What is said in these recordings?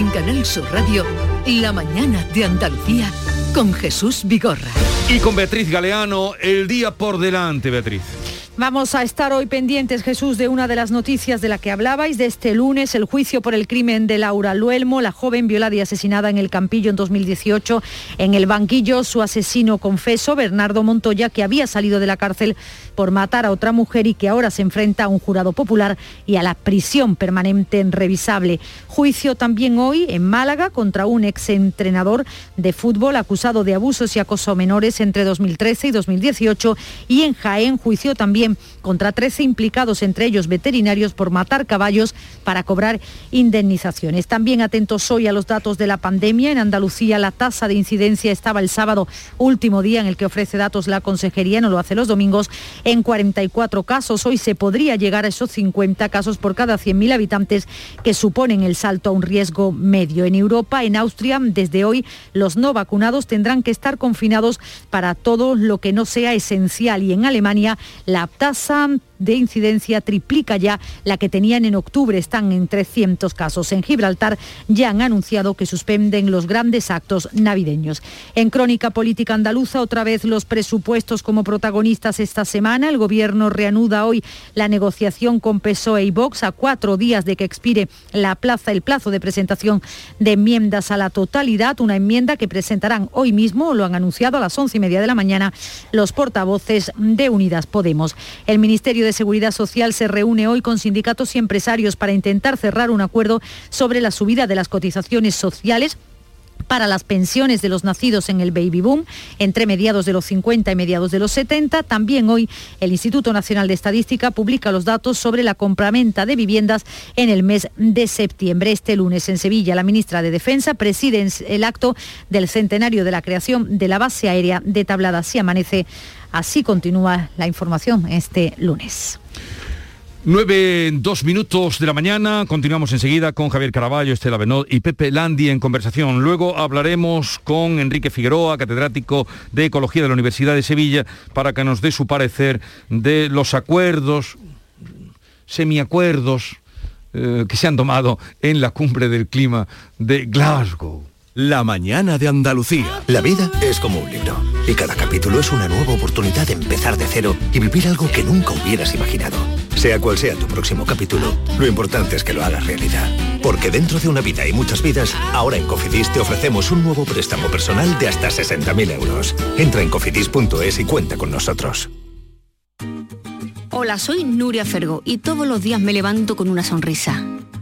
En Canal Sur Radio, La mañana de Andalucía con Jesús Vigorra. Y con Beatriz Galeano, el día por delante, Beatriz. Vamos a estar hoy pendientes, Jesús, de una de las noticias de la que hablabais, de este lunes, el juicio por el crimen de Laura Luelmo, la joven violada y asesinada en el Campillo en 2018. En el banquillo, su asesino confeso, Bernardo Montoya, que había salido de la cárcel por matar a otra mujer y que ahora se enfrenta a un jurado popular y a la prisión permanente en revisable. Juicio también hoy en Málaga contra un exentrenador de fútbol acusado de abusos y acoso menores entre 2013 y 2018 y en Jaén juicio también contra 13 implicados, entre ellos veterinarios, por matar caballos para cobrar indemnizaciones. También atentos hoy a los datos de la pandemia. En Andalucía la tasa de incidencia estaba el sábado, último día en el que ofrece datos la Consejería, no lo hace los domingos, en 44 casos. Hoy se podría llegar a esos 50 casos por cada 100.000 habitantes que suponen el salto a un riesgo medio. En Europa, en Austria, desde hoy los no vacunados tendrán que estar confinados para todo lo que no sea esencial y en Alemania la tasa de incidencia triplica ya la que tenían en octubre, están en 300 casos. En Gibraltar ya han anunciado que suspenden los grandes actos navideños. En Crónica Política Andaluza, otra vez los presupuestos como protagonistas esta semana. El Gobierno reanuda hoy la negociación con PSOE y Vox a cuatro días de que expire la plaza, el plazo de presentación de enmiendas a la totalidad, una enmienda que presentarán hoy mismo, lo han anunciado a las once y media de la mañana, los portavoces de Unidas Podemos. El Ministerio de Seguridad Social se reúne hoy con sindicatos y empresarios para intentar cerrar un acuerdo sobre la subida de las cotizaciones sociales para las pensiones de los nacidos en el baby boom entre mediados de los 50 y mediados de los 70. También hoy el Instituto Nacional de Estadística publica los datos sobre la compraventa de viviendas en el mes de septiembre. Este lunes en Sevilla la ministra de Defensa preside el acto del centenario de la creación de la base aérea de Tablada. Así amanece, así continúa la información este lunes. 9, dos minutos de la mañana, continuamos enseguida con Javier Caraballo, Estela Benot y Pepe Landi en conversación. Luego hablaremos con Enrique Figueroa, catedrático de Ecología de la Universidad de Sevilla, para que nos dé su parecer de los acuerdos, semiacuerdos, eh, que se han tomado en la cumbre del clima de Glasgow. La mañana de Andalucía. La vida es como un libro y cada capítulo es una nueva oportunidad de empezar de cero y vivir algo que nunca hubieras imaginado. Sea cual sea tu próximo capítulo, lo importante es que lo hagas realidad. Porque dentro de una vida y muchas vidas, ahora en Cofidis te ofrecemos un nuevo préstamo personal de hasta 60.000 euros. Entra en cofidis.es y cuenta con nosotros. Hola, soy Nuria Fergo y todos los días me levanto con una sonrisa.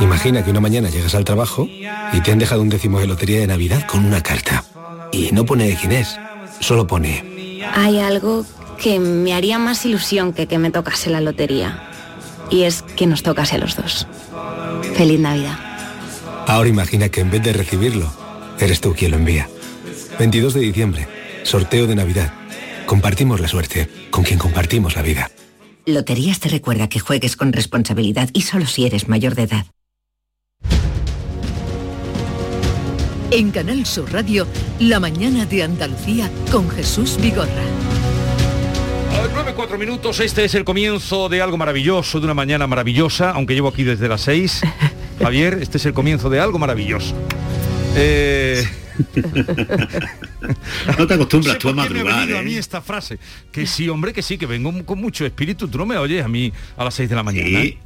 Imagina que una mañana llegas al trabajo y te han dejado un décimo de lotería de Navidad con una carta. Y no pone quién es, solo pone... Hay algo que me haría más ilusión que que me tocase la lotería. Y es que nos tocase a los dos. Feliz Navidad. Ahora imagina que en vez de recibirlo, eres tú quien lo envía. 22 de diciembre, sorteo de Navidad. Compartimos la suerte con quien compartimos la vida. Loterías te recuerda que juegues con responsabilidad y solo si eres mayor de edad. En Canal Sur Radio, La mañana de Andalucía con Jesús Vigorra. 9, 4 minutos, este es el comienzo de algo maravilloso, de una mañana maravillosa, aunque llevo aquí desde las 6. Javier, este es el comienzo de algo maravilloso. Eh... no te acostumbras sé tú a me ha madrugar, a ¿eh? mí esta frase. Que sí, hombre, que sí, que vengo con mucho espíritu. Tú no me oyes a mí a las 6 de la mañana. Sí,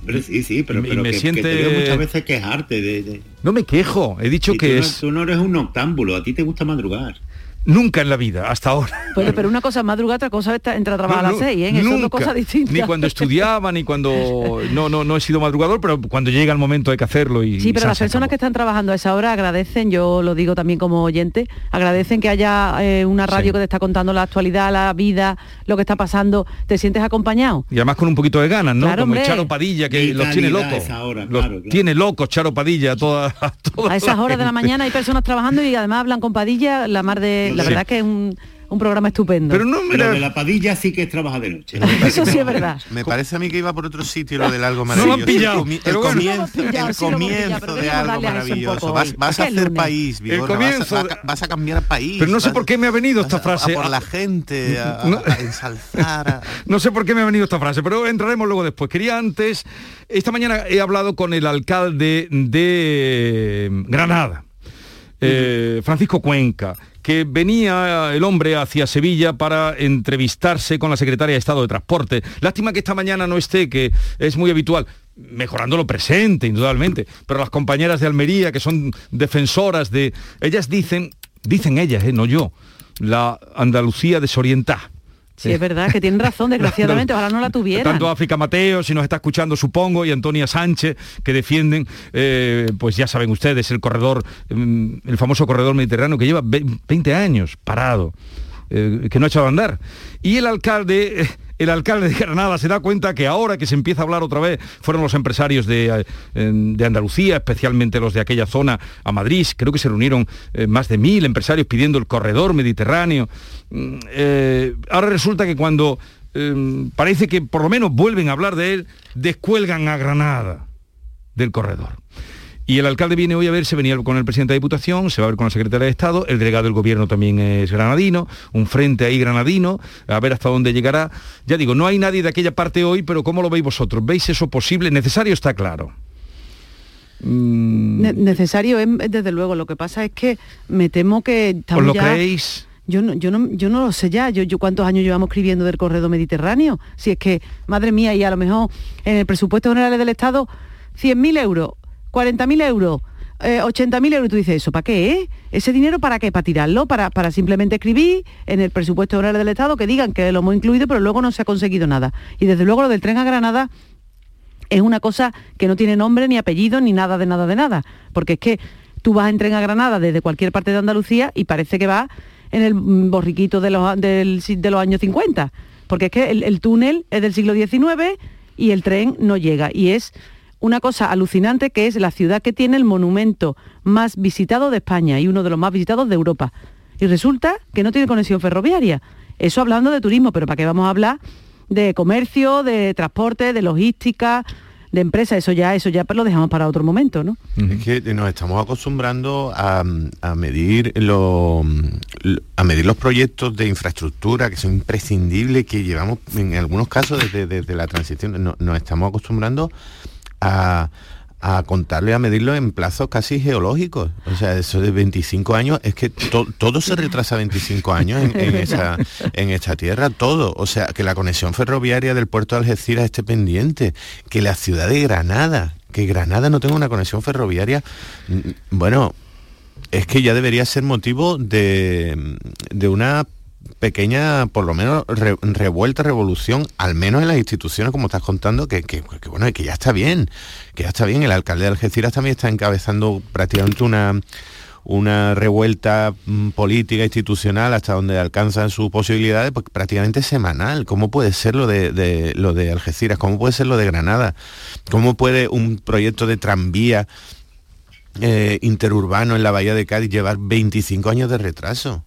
hombre, sí, sí, pero, me que, siente- que te veo muchas veces quejarte de... de- No me quejo, he dicho que tú, es no, tú no eres un noctámbulo, a ti te gusta madrugar. Nunca en la vida, hasta ahora. Pues, pero una cosa es madrugar, otra cosa es entrar a trabajar No, a las seis, ¿eh? Eso son dos nunca. cosas distintas. Ni cuando estudiaba, ni cuando... No, no, no he sido madrugador, pero cuando llega el momento hay que hacerlo y... Sí, pero las personas que están trabajando a esa hora agradecen, yo lo digo también como oyente, agradecen que haya eh, una radio Sí. que te está contando la actualidad, la vida, lo que está pasando. ¿Te sientes acompañado? Y además con un poquito de ganas, ¿no? Claro, Como el. Charo Padilla, que los tiene locos. hora, Los claro, claro. tiene locos Charo Padilla a toda, a toda A esas horas de la mañana hay personas trabajando y además hablan con Padilla, la mar de, la Sí. verdad que es un, un programa estupendo. Pero no me Lo la- de la padilla sí que es trabaja de noche. Eso sí es verdad. Me parece a mí que iba por otro sitio lo del algo No lo han maravilloso. pillado, el, comi- pero el bueno. comienzo, el sí pillado, comienzo pero de algo maravilloso. Vas, vas a hacer lunes. país, Vigorra, comienzo vas, a, de- vas a cambiar país. Pero no sé vas- por qué me ha venido esta vas a- a frase. por la gente, a, a- No. a ensalzar. a- No sé por qué me ha venido esta frase, pero entraremos luego después. Quería antes, esta mañana he hablado con el alcalde de Granada, eh, Francisco Cuenca, que venía el hombre hacia Sevilla para entrevistarse con la secretaria de Estado de Transporte. Lástima que esta mañana no esté, que es muy habitual mejorando lo presente, indudablemente, pero las compañeras de Almería, que son defensoras de... Ellas dicen, dicen ellas, eh, no yo, la Andalucía desorientada. Sí, es verdad que tienen razón, desgraciadamente, ojalá no la tuvieran. Tanto África Mateo, si nos está escuchando, supongo, y Antonia Sánchez, que defienden, eh, pues ya saben ustedes, el corredor, mm, el famoso corredor mediterráneo que lleva ve- 20 años parado, eh, que no ha echado a andar. Y el alcalde... el alcalde de Granada se da cuenta que ahora que se empieza a hablar otra vez fueron los empresarios de, eh, de Andalucía, especialmente los de aquella zona, a Madrid. Creo que se reunieron eh, más de mil empresarios pidiendo el corredor mediterráneo. Mm, eh, ahora resulta que cuando eh, parece que por lo menos vuelven a hablar de él, descuelgan a Granada del corredor. Y el alcalde viene hoy a ver, se venía con el presidente de Diputación, se va a ver con la secretaria de Estado, el delegado del gobierno también es granadino, un frente ahí granadino, a ver hasta dónde llegará. Ya digo, no hay nadie de aquella parte hoy, pero ¿cómo lo veis vosotros? ¿Veis eso posible? Necesario está claro. Mm, Ne- necesario es, desde luego. Lo que pasa es que me temo que estamos ¿Os lo ya- creéis? Yo no, yo no, yo no lo sé ya. Yo, yo cuántos años llevamos escribiendo del corredor mediterráneo. Si es que, madre mía, y a lo mejor en el presupuesto general del Estado, 100.000 euros, 40.000 euros, eh, 80.000 euros. Tú dices, ¿eso para qué? eh? ¿Ese dinero para qué? ¿Para tirarlo? ¿Para, para simplemente escribir en el presupuesto general del Estado que digan que lo hemos incluido, pero luego no se ha conseguido nada. Y desde luego lo del tren a Granada es una cosa que no tiene nombre, ni apellido, ni nada de nada de nada. Porque es que tú vas en tren a Granada desde cualquier parte de Andalucía y parece que va en el borriquito de los, de los años 50. Porque es que el túnel es del siglo XIX y el tren no llega. Y es una cosa alucinante que es la ciudad que tiene el monumento más visitado de España y uno de los más visitados de Europa. Y resulta que no tiene conexión ferroviaria. Eso hablando de turismo, pero ¿para qué vamos a hablar de comercio, de transporte, de logística, de empresa? Eso ya, eso ya lo dejamos para otro momento, ¿no? Es que nos estamos acostumbrando a, a medir lo- a medir los proyectos de infraestructura que son imprescindibles, que llevamos en algunos casos desde, desde la transición, no- nos estamos acostumbrando a, a contarlo y a medirlo en plazos casi geológicos. O sea, eso de 25 años, es que to- todo se retrasa 25 años en, en esa, en esta tierra, todo. O sea, que la conexión ferroviaria del puerto de Algeciras esté pendiente, que la ciudad de Granada, que Granada no tenga una conexión ferroviaria, bueno, es que ya debería ser motivo de, de una pequeña, por lo menos, re- revuelta, revolución, al menos en las instituciones, como estás contando, que, que- que, bueno, que ya está bien, que ya está bien. El alcalde de Algeciras también está encabezando prácticamente una una revuelta mm, política institucional hasta donde alcanzan sus posibilidades pues prácticamente semanal cómo puede ser lo de, de- lo de Algeciras cómo puede ser lo de Granada cómo puede un proyecto de tranvía eh, interurbano en la bahía de Cádiz llevar 25 años de retraso.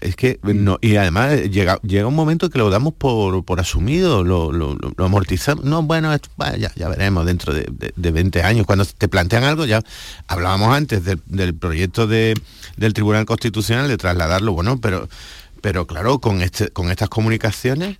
Es que y además llega, llega un momento que lo damos por, por asumido, lo, lo- amortizamos. No, bueno, esto, ya veremos dentro de, de- de 20 años. Cuando te plantean algo, ya hablábamos antes del, del proyecto de, del Tribunal Constitucional de trasladarlo, bueno, pero, pero claro, con, este, con estas comunicaciones,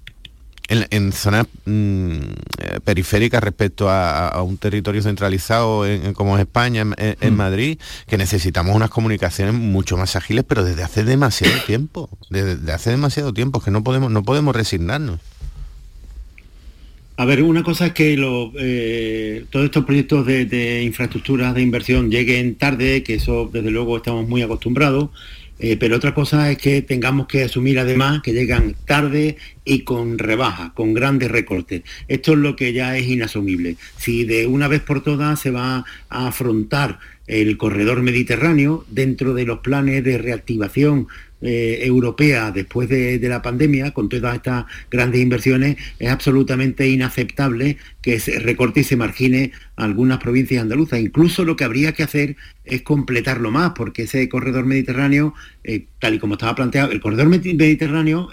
en, en zonas mm, eh, periféricas respecto a, a un territorio centralizado en- en- como es España, en, en- en Madrid, que necesitamos unas comunicaciones mucho más ágiles, pero desde hace demasiado tiempo, desde, desde hace demasiado tiempo, que no podemos, no podemos resignarnos. A ver, una cosa es que lo- eh, todos estos proyectos de, de infraestructuras de inversión lleguen tarde, que eso desde luego estamos muy acostumbrados, eh, pero otra cosa es que tengamos que asumir además que llegan tarde y con rebaja, con grandes recortes. Esto es lo que ya es inasumible. Si de una vez por todas se va a afrontar el corredor mediterráneo dentro de los planes de reactivación eh, europea después de, la pandemia, con todas estas grandes inversiones, es absolutamente inaceptable que se recorte y se margine algunas provincias andaluzas. Incluso lo que habría que hacer es completarlo más, porque ese corredor mediterráneo, eh, tal y como estaba planteado, el corredor mediterráneo,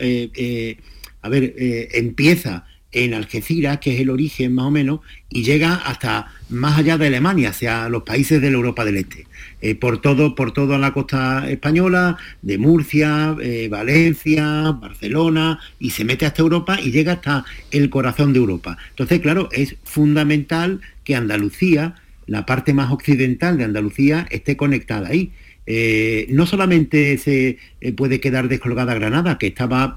a ver, empieza en Algeciras, que es el origen más o menos, y llega hasta más allá de Alemania, hacia los países de la Europa del Este. Eh, por todo, por toda la costa española, de Murcia, eh, Valencia, Barcelona, y se mete hasta Europa y llega hasta el corazón de Europa. Entonces, claro, es fundamental que Andalucía, la parte más occidental de Andalucía, esté conectada ahí. Eh, no solamente se puede quedar descolgada Granada, que estaba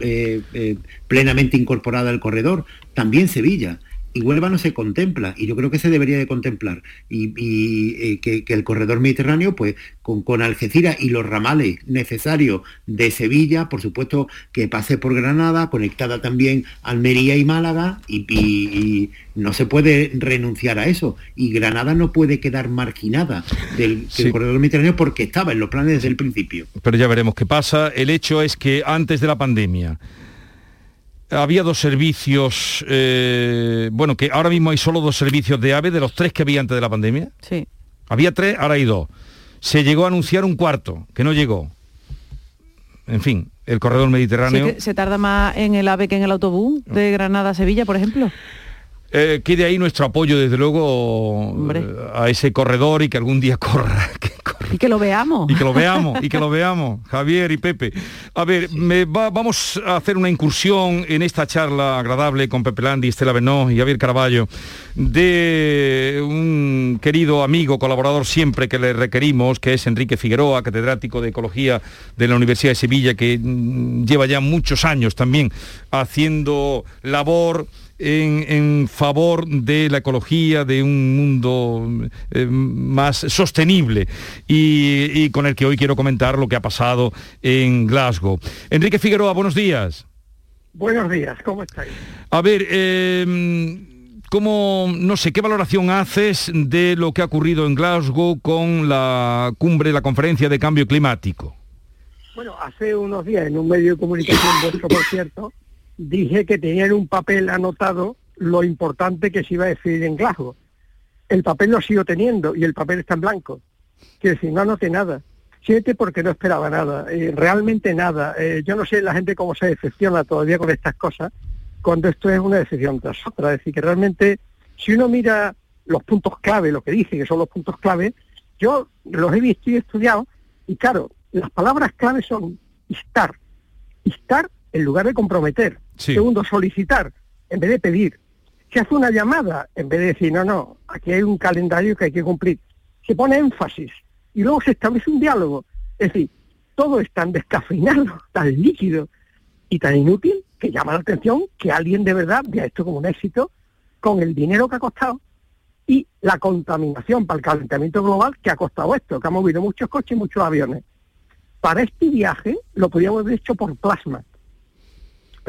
plenamente incorporada al corredor, también Sevilla y Huelva no se contempla y yo creo que se debería de contemplar. Y, eh, que, el corredor mediterráneo pues con, con, Algeciras y los ramales necesarios de Sevilla por supuesto que pase por Granada conectada también Almería y Málaga y, no se puede renunciar a eso. Y Granada no puede quedar marginada del, del corredor mediterráneo porque estaba en los planes desde el principio. Pero ya veremos qué pasa. El hecho es que antes de la pandemia había dos servicios, eh, bueno, que ahora mismo hay solo dos servicios de AVE de los tres que había antes de la pandemia. Sí. Había tres, ahora hay dos. Se llegó a anunciar un cuarto, que no llegó. En fin, el corredor mediterráneo. ¿Se, tarda más en el AVE que en el autobús de Granada a Sevilla, por ejemplo? Eh, quede ahí nuestro apoyo, desde luego, a ese corredor y que algún día corra, y que lo veamos. Y que lo veamos, y que lo veamos, Javier y Pepe. A ver, me vamos a hacer una incursión en esta charla agradable con Pepe Landi, Estela Benó y Javier Caraballo de un querido amigo, colaborador siempre que le requerimos, que es Enrique Figueroa, catedrático de Ecología de la Universidad de Sevilla, que mm, lleva ya muchos años también haciendo labor en, favor de la ecología, de un mundo eh, más sostenible y, con el que hoy quiero comentar lo que ha pasado en Glasgow. Enrique Figueroa, buenos días. Buenos días, ¿cómo estáis? A ver, eh, ¿cómo, no sé, qué valoración haces de lo que ha ocurrido en Glasgow con la cumbre, la conferencia de cambio climático? Bueno, hace unos días en un medio de comunicación vuestro, por cierto, dije que tenía en un papel anotado lo importante que se iba a decir en Glasgow. El papel lo sigo teniendo y el papel está en blanco. Quiero decir, no anoté nada. Siete porque no esperaba nada, eh, realmente nada. Eh, yo no sé la gente cómo se decepciona todavía con estas cosas cuando esto es una decepción tras otra. Es decir, que realmente si uno mira los puntos clave, lo que dice que son los puntos clave, yo los he visto y he estudiado y claro, las palabras clave son estar. Estar en lugar de comprometer. Segundo, solicitar en vez de pedir. Se hace una llamada en vez de decir, no, no, aquí hay un calendario que hay que cumplir. Se pone énfasis y luego se establece un diálogo. Es decir, todo es tan descafeinado, tan líquido y tan inútil que llama la atención que alguien de verdad vea esto como un éxito con el dinero que ha costado y la contaminación para el calentamiento global que ha costado esto, que ha movido muchos coches y muchos aviones. Para este viaje lo podríamos haber hecho por plasma,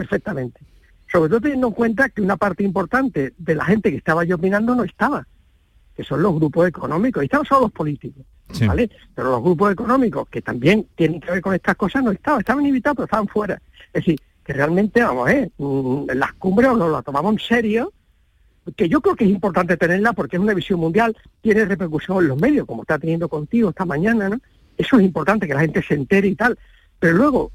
perfectamente. Sobre todo teniendo en cuenta que una parte importante de la gente que estaba yo opinando no estaba, que son los grupos económicos, y estaban solo los políticos, ¿vale? Pero los grupos económicos que también tienen que ver con estas cosas no estaban, estaban invitados, pero estaban fuera. Es decir, que realmente, vamos, eh, las cumbres nos las tomamos en serio, que yo creo que es importante tenerla porque es una visión mundial, tiene repercusión en los medios, como está teniendo contigo esta mañana, ¿no? Eso es importante, que la gente se entere y tal. Pero luego,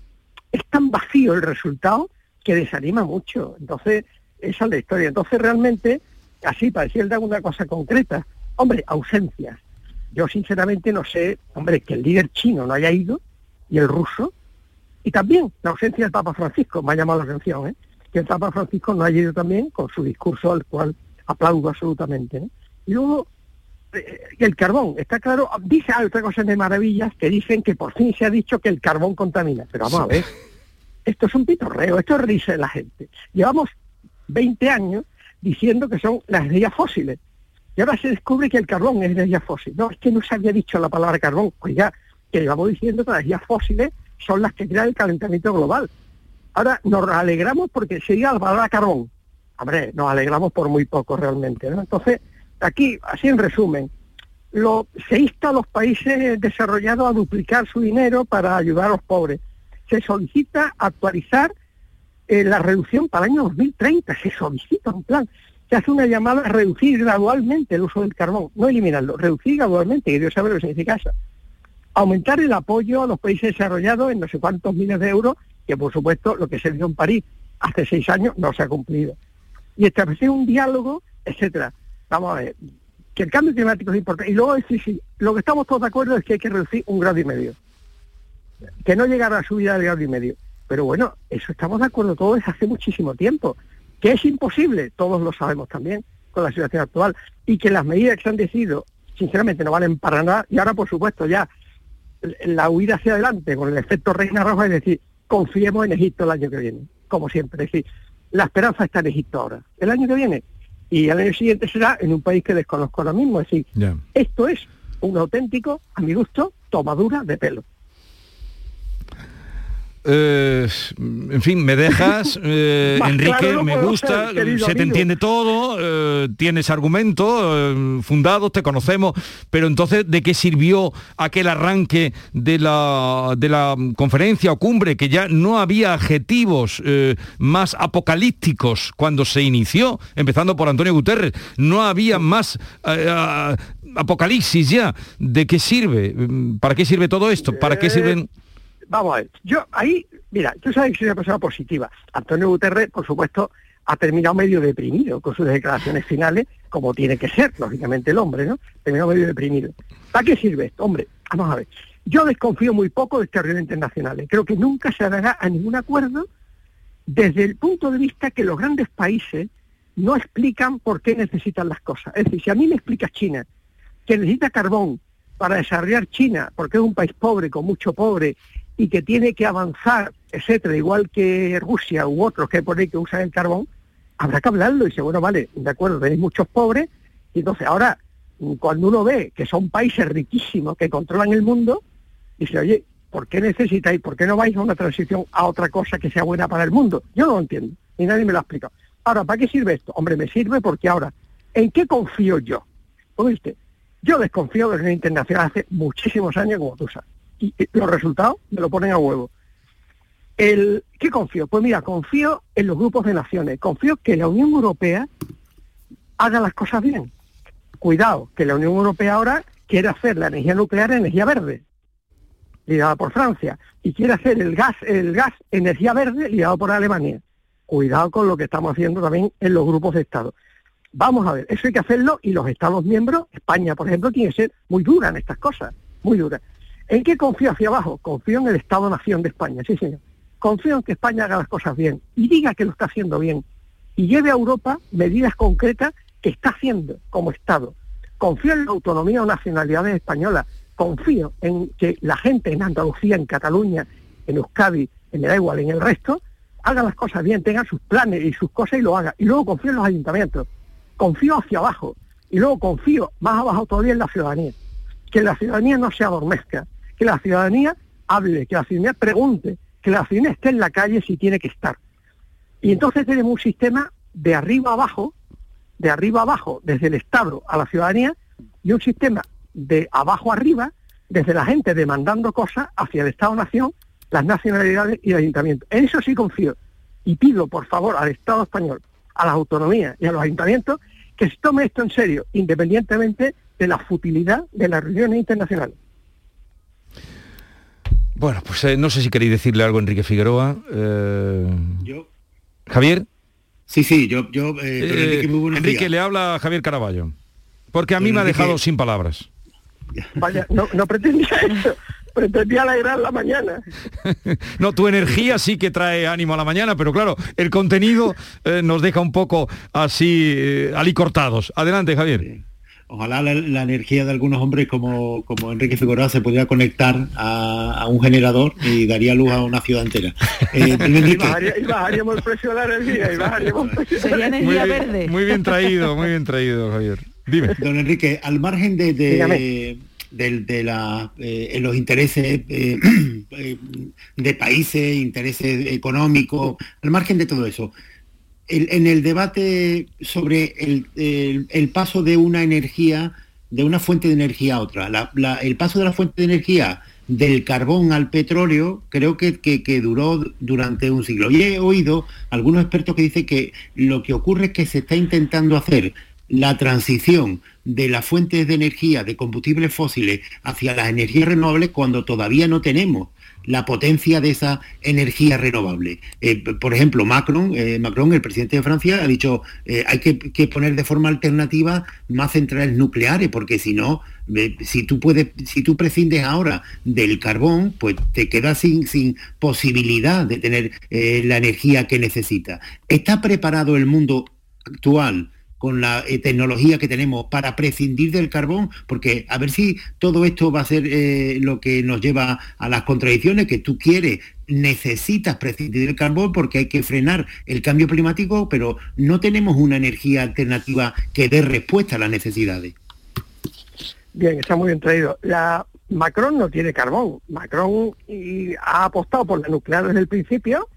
es tan vacío el resultado que desanima mucho. Entonces, esa es la historia. Entonces, realmente, así, para decir alguna cosa concreta, hombre, ausencias. Yo sinceramente no sé, hombre, que el líder chino no haya ido y el ruso, y también la ausencia del Papa Francisco, me ha llamado la atención, ¿eh? que el Papa Francisco no haya ido también con su discurso al cual aplaudo absolutamente. Y luego, eh, el carbón, está claro, dice otra cosa de maravillas que dicen que por fin se ha dicho que el carbón contamina, pero vamos a ver esto es un pitorreo, esto es risa de la gente. Llevamos 20 años diciendo que son las energías fósiles. Y ahora se descubre que el carbón es energía fósil. No, es que no se había dicho la palabra carbón. Oiga, que llevamos diciendo que las energías fósiles son las que crean el calentamiento global. Ahora nos alegramos porque se diga la palabra carbón. Hombre, nos alegramos por muy poco realmente. Entonces, aquí, así en resumen, lo, se insta a los países desarrollados a duplicar su dinero para ayudar a los pobres se solicita actualizar eh, la reducción para el año 2030, se solicita un plan, se hace una llamada a reducir gradualmente el uso del carbón, no eliminarlo, reducir gradualmente, que Dios sabe lo que significa eso. Aumentar el apoyo a los países desarrollados en no sé cuántos miles de euros, que por supuesto lo que se dio en París hace seis años no se ha cumplido. Y establecer un diálogo, etcétera. Vamos a ver, que el cambio climático es importante. Y luego decir, sí, lo que estamos todos de acuerdo es que hay que reducir un grado y medio. Que no llegar a la subida del grado y medio. Pero bueno, eso estamos de acuerdo todos desde hace muchísimo tiempo. Que es imposible, todos lo sabemos también, con la situación actual. Y que las medidas que se han decidido, sinceramente, no valen para nada. Y ahora, por supuesto, ya la huida hacia adelante con el efecto reina roja, es decir, confiemos en Egipto el año que viene, como siempre. Es decir, la esperanza está en Egipto ahora. El año que viene y el año siguiente será en un país que desconozco ahora mismo. Es decir, esto es un auténtico, a mi gusto, tomadura de pelo. Eh, en fin, me dejas, eh, Enrique, me gusta, se te entiende todo, eh, tienes argumentos fundados, te conocemos, pero entonces, ¿de qué sirvió aquel arranque de la, de la conferencia o cumbre, que ya no había adjetivos más apocalípticos cuando se inició, empezando por Antonio Guterres, no había más apocalipsis ya? ¿De qué sirve? ¿Para qué sirve todo esto? ¿Para qué sirven...? Vamos a ver, yo ahí, mira, tú sabes que soy una persona positiva. Antonio Guterres, por supuesto, ha terminado medio deprimido con sus declaraciones finales, como tiene que ser, lógicamente, el hombre, ¿no? Terminado medio deprimido. ¿Para qué sirve esto? Hombre, vamos a ver. Yo desconfío muy poco de este reuniones internacionales. Creo que nunca se dará a ningún acuerdo desde el punto de vista que los grandes países no explican por qué necesitan las cosas. Es decir, si a mí me explica China que necesita carbón para desarrollar China, porque es un país pobre, con mucho pobre, y que tiene que avanzar, etcétera, igual que Rusia u otros que por que usan el carbón, habrá que hablarlo y dice, bueno, vale, de acuerdo, tenéis muchos pobres, y entonces ahora, cuando uno ve que son países riquísimos que controlan el mundo, dice, oye, ¿por qué necesitáis, por qué no vais a una transición a otra cosa que sea buena para el mundo? Yo no lo entiendo, y nadie me lo ha explicado. Ahora, ¿para qué sirve esto? Hombre, me sirve porque ahora, ¿en qué confío yo? ¿Oíste? Yo desconfío de la internacional hace muchísimos años, como tú sabes los resultados me lo ponen a huevo. El, ¿Qué confío? Pues mira, confío en los grupos de naciones, confío que la Unión Europea haga las cosas bien. Cuidado, que la Unión Europea ahora quiere hacer la energía nuclear energía verde, liderada por Francia, y quiere hacer el gas, el gas energía verde, liderado por Alemania. Cuidado con lo que estamos haciendo también en los grupos de Estado. Vamos a ver, eso hay que hacerlo y los Estados miembros, España, por ejemplo, tiene que ser muy dura en estas cosas, muy dura. ¿En qué confío hacia abajo? Confío en el Estado-Nación de España, sí señor. Confío en que España haga las cosas bien y diga que lo está haciendo bien y lleve a Europa medidas concretas que está haciendo como Estado. Confío en la autonomía o nacionalidades españolas. Confío en que la gente en Andalucía, en Cataluña, en Euskadi, en el igual, en el resto, haga las cosas bien, tenga sus planes y sus cosas y lo haga. Y luego confío en los ayuntamientos. Confío hacia abajo. Y luego confío más abajo todavía en la ciudadanía. Que la ciudadanía no se adormezca, que la ciudadanía hable, que la ciudadanía pregunte, que la ciudadanía esté en la calle si tiene que estar. Y entonces tenemos un sistema de arriba abajo, de arriba abajo, desde el Estado a la ciudadanía, y un sistema de abajo arriba, desde la gente demandando cosas hacia el Estado-Nación, las nacionalidades y el ayuntamiento. En eso sí confío. Y pido, por favor, al Estado español, a las autonomías y a los ayuntamientos, que se tome esto en serio, independientemente de la futilidad de las reuniones internacionales. Bueno, pues eh, no sé si queréis decirle algo a Enrique Figueroa. Eh, yo. Javier. Sí, sí, yo... yo eh, Enrique, le habla a Javier Caraballo. Porque a mí me ha dejado sin palabras. Vaya, no, no pretendía eso. Pretendía alegrar la mañana. no, tu energía sí que trae ánimo a la mañana, pero claro, el contenido nos deja un poco así alicortados. Adelante, Javier ojalá la, energía de algunos hombres como, como Enrique Figueroa se pudiera conectar a, un generador y daría luz a una ciudad entera. Eh, y, bajaríamos el precio de la energía y bajaríamos Sería energía verde. Muy bien traído, muy bien traído, Javier. Dime. Don Enrique, al margen de, de, de, la, eh, los intereses eh, de países, intereses económicos, al margen de todo eso, en el debate sobre el, paso de una energía, de una fuente de energía a otra, el paso de la fuente de energía del carbón al petróleo creo que, que, duró durante un siglo. Y he oído algunos expertos que dicen que lo que ocurre es que se está intentando hacer la transición de las fuentes de energía de combustibles fósiles hacia las energías renovables cuando todavía no tenemos la potencia de esa energía renovable. Eh, por ejemplo, Macron, eh, Macron, el presidente de Francia, ha dicho eh, hay que, poner de forma alternativa más centrales nucleares, porque si no, si tú puedes, si tú prescindes ahora del carbón, pues te quedas sin, sin posibilidad de tener la energía que necesitas. ¿Está preparado el mundo actual con la eh, tecnología que tenemos para prescindir del carbón, porque a ver si todo esto va a ser eh, lo que nos lleva a las contradicciones que tú quieres, necesitas prescindir del carbón porque hay que frenar el cambio climático, pero no tenemos una energía alternativa que dé respuesta a las necesidades. Bien, está muy bien traído. La Macron no tiene carbón. Macron ha apostado por la nuclear desde el principio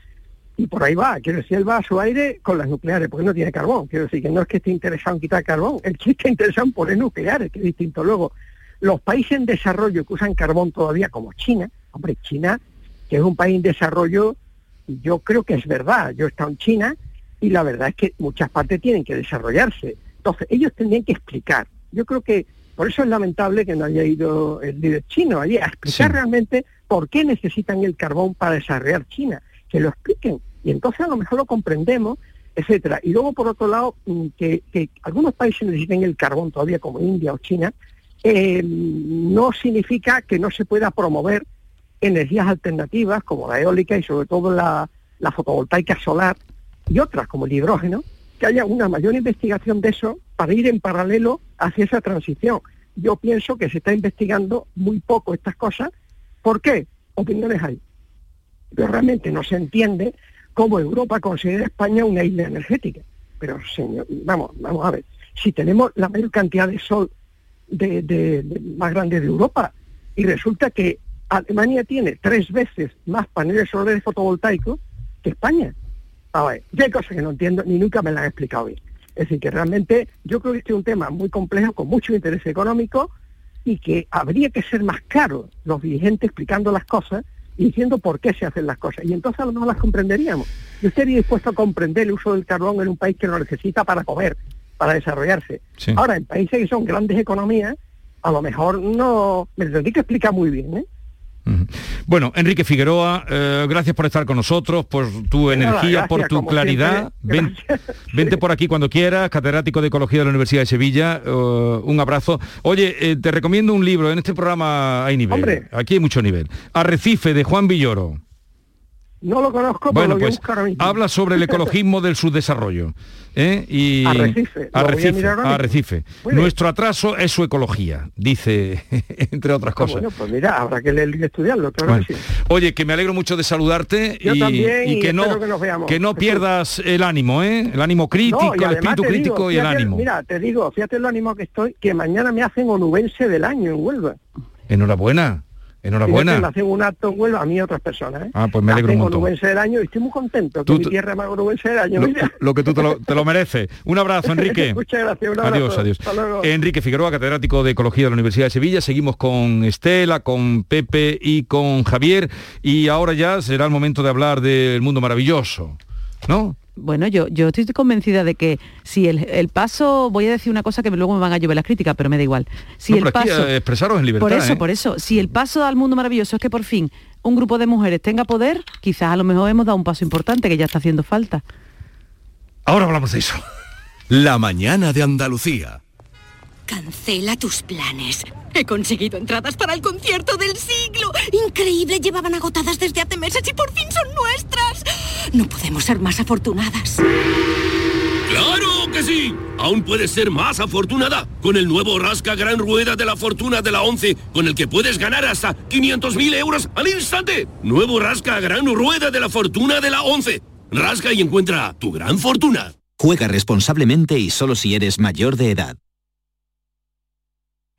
y por ahí va, quiero decir, él va a su aire con las nucleares, porque no tiene carbón, quiero decir que no es que esté interesado en quitar carbón, el que está interesado en poner nucleares, que es distinto. Luego, los países en desarrollo que usan carbón todavía, como China, hombre, China, que es un país en desarrollo, yo creo que es verdad, yo he estado en China y la verdad es que muchas partes tienen que desarrollarse. Entonces, ellos tendrían que explicar. Yo creo que por eso es lamentable que no haya ido el líder chino allí a explicar realmente por qué necesitan el carbón para desarrollar China. Que lo expliquen y entonces a lo mejor lo comprendemos, etcétera. Y luego, por otro lado, mm, que, algunos países necesiten el carbón todavía, como India o China, eh, no significa que no se pueda promover energías alternativas como la eólica y sobre todo la, la fotovoltaica solar y otras como el hidrógeno, que haya una mayor investigación de eso para ir en paralelo hacia esa transición. Yo pienso que se está investigando muy poco estas cosas. ¿Por qué? Opiniones hay. Pero realmente no se entiende cómo Europa considera España una isla energética. Pero, señor, vamos, vamos a ver, si tenemos la mayor cantidad de sol de, más grande de Europa y resulta que Alemania tiene tres veces más paneles solares fotovoltaicos que España. A ver, yo hay cosas que no entiendo ni nunca me las han explicado bien. Es decir, que realmente yo creo que este es un tema muy complejo, con mucho interés económico, y que habría que ser más claros los dirigentes explicando las cosas diciendo por qué se hacen las cosas. Y entonces mejor las comprenderíamos. Yo estaría dispuesto a comprender el uso del carbón en un país que lo necesita para comer, para desarrollarse. Ahora, en países que son grandes economías, a lo mejor no... Me tendría que explicar muy bien, ¿eh? Bueno, Enrique Figueroa, eh, gracias por estar con nosotros, por tu energía, por tu claridad. vente por aquí cuando quieras, catedrático de Ecología de la Universidad de Sevilla. Eh, un abrazo. Oye, eh, te recomiendo un libro, en este programa hay nivel. Aquí hay mucho nivel. Arrecife, de Juan Villoro. No lo conozco, bueno, pero pues, habla sobre el ecologismo del subdesarrollo. ¿eh? Y Arrecife. Arrecife. Nuestro atraso es su ecología, dice, entre otras ah, cosas. Bueno, pues mira, habrá que leer y estudiarlo. Oye, que me alegro mucho de saludarte y, que, no, que, no pierdas el ánimo, ¿eh? el ánimo crítico, el espíritu crítico y el ánimo. Mira, te digo, fíjate el ánimo que estoy, que mañana me hacen onubense del año en Huelva. Enhorabuena. Enhorabuena. Me hacen un acto en Huelva a mí y otras personas. ¿eh? Ah, pues me alegro un montón. del año y estoy muy contento que mi tierra me onubense del año. Lo, que tú te lo, mereces. Un abrazo, Enrique. Muchas gracias. Un adiós, adiós. Enrique Figueroa, catedrático de Ecología de la Universidad de Sevilla. Seguimos con Estela, con Pepe y con Javier. Y ahora ya será el momento de hablar del mundo maravilloso. ¿No? Bueno, yo, yo estoy convencida de que si el, paso, voy a decir una cosa que luego me van a llover las críticas, pero me da igual. Si el paso, expresaros en libertad. Por eso, ¿eh? por eso, si el paso al mundo maravilloso es que por fin un grupo de mujeres tenga poder, quizás a lo mejor hemos dado un paso importante que ya está haciendo falta. Ahora hablamos de eso. La mañana de Andalucía. Cancela tus planes. He conseguido entradas para el concierto del siglo. Increíble, llevaban agotadas desde hace meses y por fin son nuestras. No podemos ser más afortunadas. ¡Claro que sí! Aún puedes ser más afortunada con el nuevo Rasca Gran Rueda de la Fortuna de la 11, con el que puedes ganar hasta 500.000 euros al instante. Nuevo Rasca Gran Rueda de la Fortuna de la 11. Rasca y encuentra tu gran fortuna. Juega responsablemente y solo si eres mayor de edad.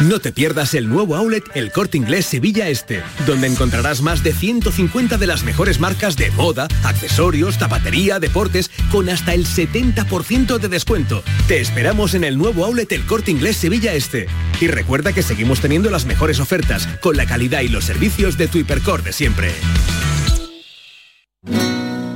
No te pierdas el nuevo outlet El Corte Inglés Sevilla Este, donde encontrarás más de 150 de las mejores marcas de moda, accesorios, zapatería, deportes, con hasta el 70% de descuento. Te esperamos en el nuevo outlet El Corte Inglés Sevilla Este. Y recuerda que seguimos teniendo las mejores ofertas, con la calidad y los servicios de tu hipercor de siempre.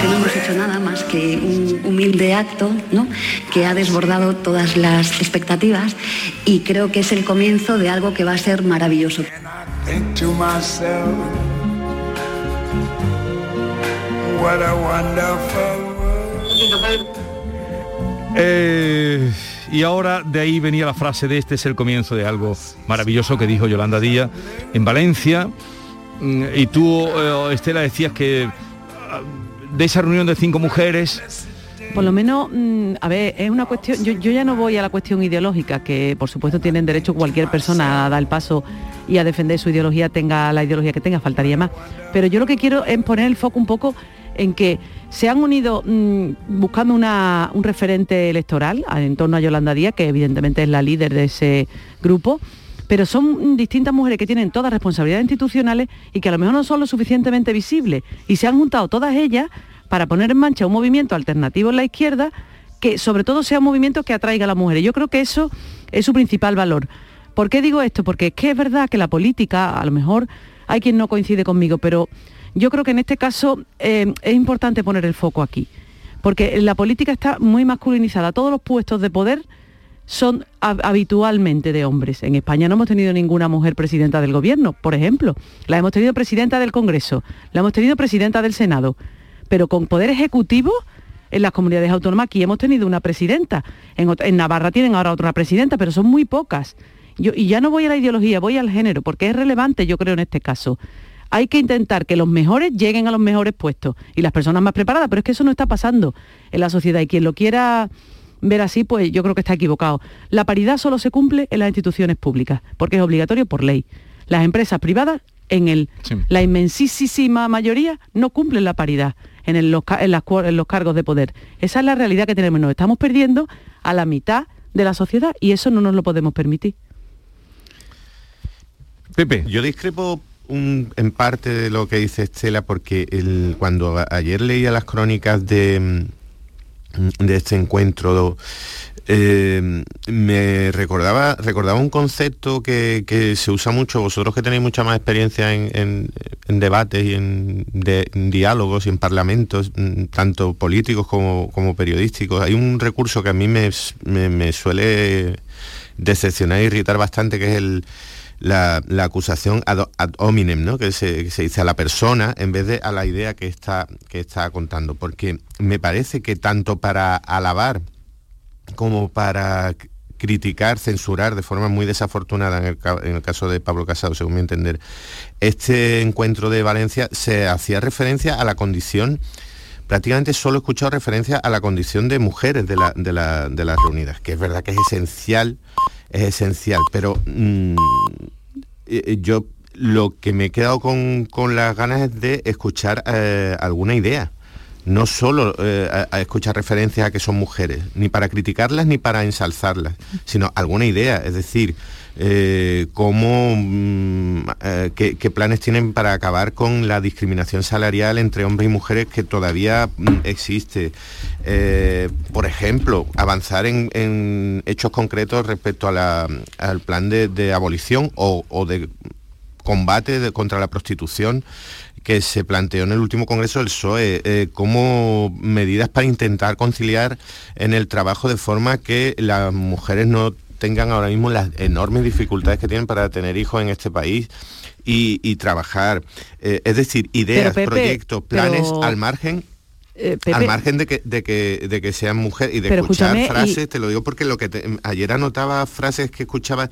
Que no hemos hecho nada más que un humilde acto ¿no? que ha desbordado todas las expectativas y creo que es el comienzo de algo que va a ser maravilloso. Eh, y ahora de ahí venía la frase de este es el comienzo de algo maravilloso que dijo Yolanda Díaz en Valencia. Mm, Y tú, eh, Estela, decías que de esa reunión de cinco mujeres, Por lo menos, mm, a ver, es una cuestión, yo, yo ya no voy a la cuestión ideológica, que por supuesto tienen derecho cualquier persona a dar el paso y a defender su ideología, tenga la ideología que tenga, faltaría más. Pero yo lo que quiero es poner el foco un poco en que se han unido mm, buscando una- un referente electoral en torno a Yolanda Díaz, que evidentemente es la líder de ese grupo, pero son distintas mujeres que tienen todas responsabilidades institucionales y que a lo mejor no son lo suficientemente visibles. Y se han juntado todas ellas para poner en marcha un movimiento alternativo en la izquierda que sobre todo sea un movimiento que atraiga a las mujeres. Yo creo que eso es su principal valor. ¿Por qué digo esto? Porque es que es verdad que la política, a lo mejor hay quien no coincide conmigo, pero yo creo que en este caso eh, es importante poner el foco aquí. Porque la política está muy masculinizada. Todos los puestos de poder son hab- habitualmente de hombres. En España no hemos tenido ninguna mujer presidenta del gobierno, por ejemplo. La hemos tenido presidenta del Congreso, la hemos tenido presidenta del Senado. Pero con poder ejecutivo, en las comunidades autónomas aquí hemos tenido una presidenta. En Navarra tienen ahora otra presidenta, pero son muy pocas. Yo, y ya no voy a la ideología, voy al género, porque es relevante, yo creo, en este caso. Hay que intentar que los mejores lleguen a los mejores puestos y las personas más preparadas, pero es que eso no está pasando en la sociedad y quien lo quiera ver así, pues yo creo que está equivocado. La paridad solo se cumple en las instituciones públicas, porque es obligatorio por ley. Las empresas privadas, en el, la inmensísima mayoría, no cumplen la paridad en, el- los, en las cuor- en los cargos de poder. Esa es la realidad que tenemos. Nos estamos perdiendo a la mitad de la sociedad y eso no nos lo podemos permitir. Pepe. Yo discrepo un- en parte de lo que dice Estela porque el- cuando a- ayer leía las crónicas de, de este encuentro eh, me recordaba recordaba un concepto que, que se usa mucho vosotros que tenéis mucha más experiencia en, en- debates y en diálogos y en parlamentos mm, tanto políticos como, como periodísticos hay un recurso que a mí me, me- me suele decepcionar e irritar bastante que es el la, acusación ad, hominem, ¿no? Que se, dice a la persona en vez de a la idea que está, que está contando. Porque me parece que tanto para alabar como para criticar, censurar de forma muy desafortunada en el, caso de Pablo Casado, según mi entender, este encuentro de Valencia se hacía referencia a la condición prácticamente solo he escuchado referencia a la condición de mujeres de, la, de, las reunidas, que es verdad que es esencial, es esencial, pero mm, eh, eh, yo lo que me he quedado con, las ganas es de escuchar eh, alguna idea. No solo a, escuchar referencias a que son mujeres, ni para criticarlas ni para ensalzarlas, sino alguna idea. Es decir, eh, cómo, mm, eh, qué, planes tienen para acabar con la discriminación salarial entre hombres y mujeres que todavía mm, existe. Eh, por ejemplo, avanzar en, hechos concretos respecto al plan de, abolición o, de combate contra la prostitución que se planteó en el último Congreso del PSOE, como medidas para intentar conciliar en el trabajo de forma que las mujeres no tengan ahora mismo las enormes dificultades que tienen para tener hijos en este país y, trabajar. Eh, es decir, ideas, proyectos, planes al margen eh, al margen de que, de que, de que sean mujeres y de escuchar frases, te lo digo porque lo que ayer anotaba frases que escuchaba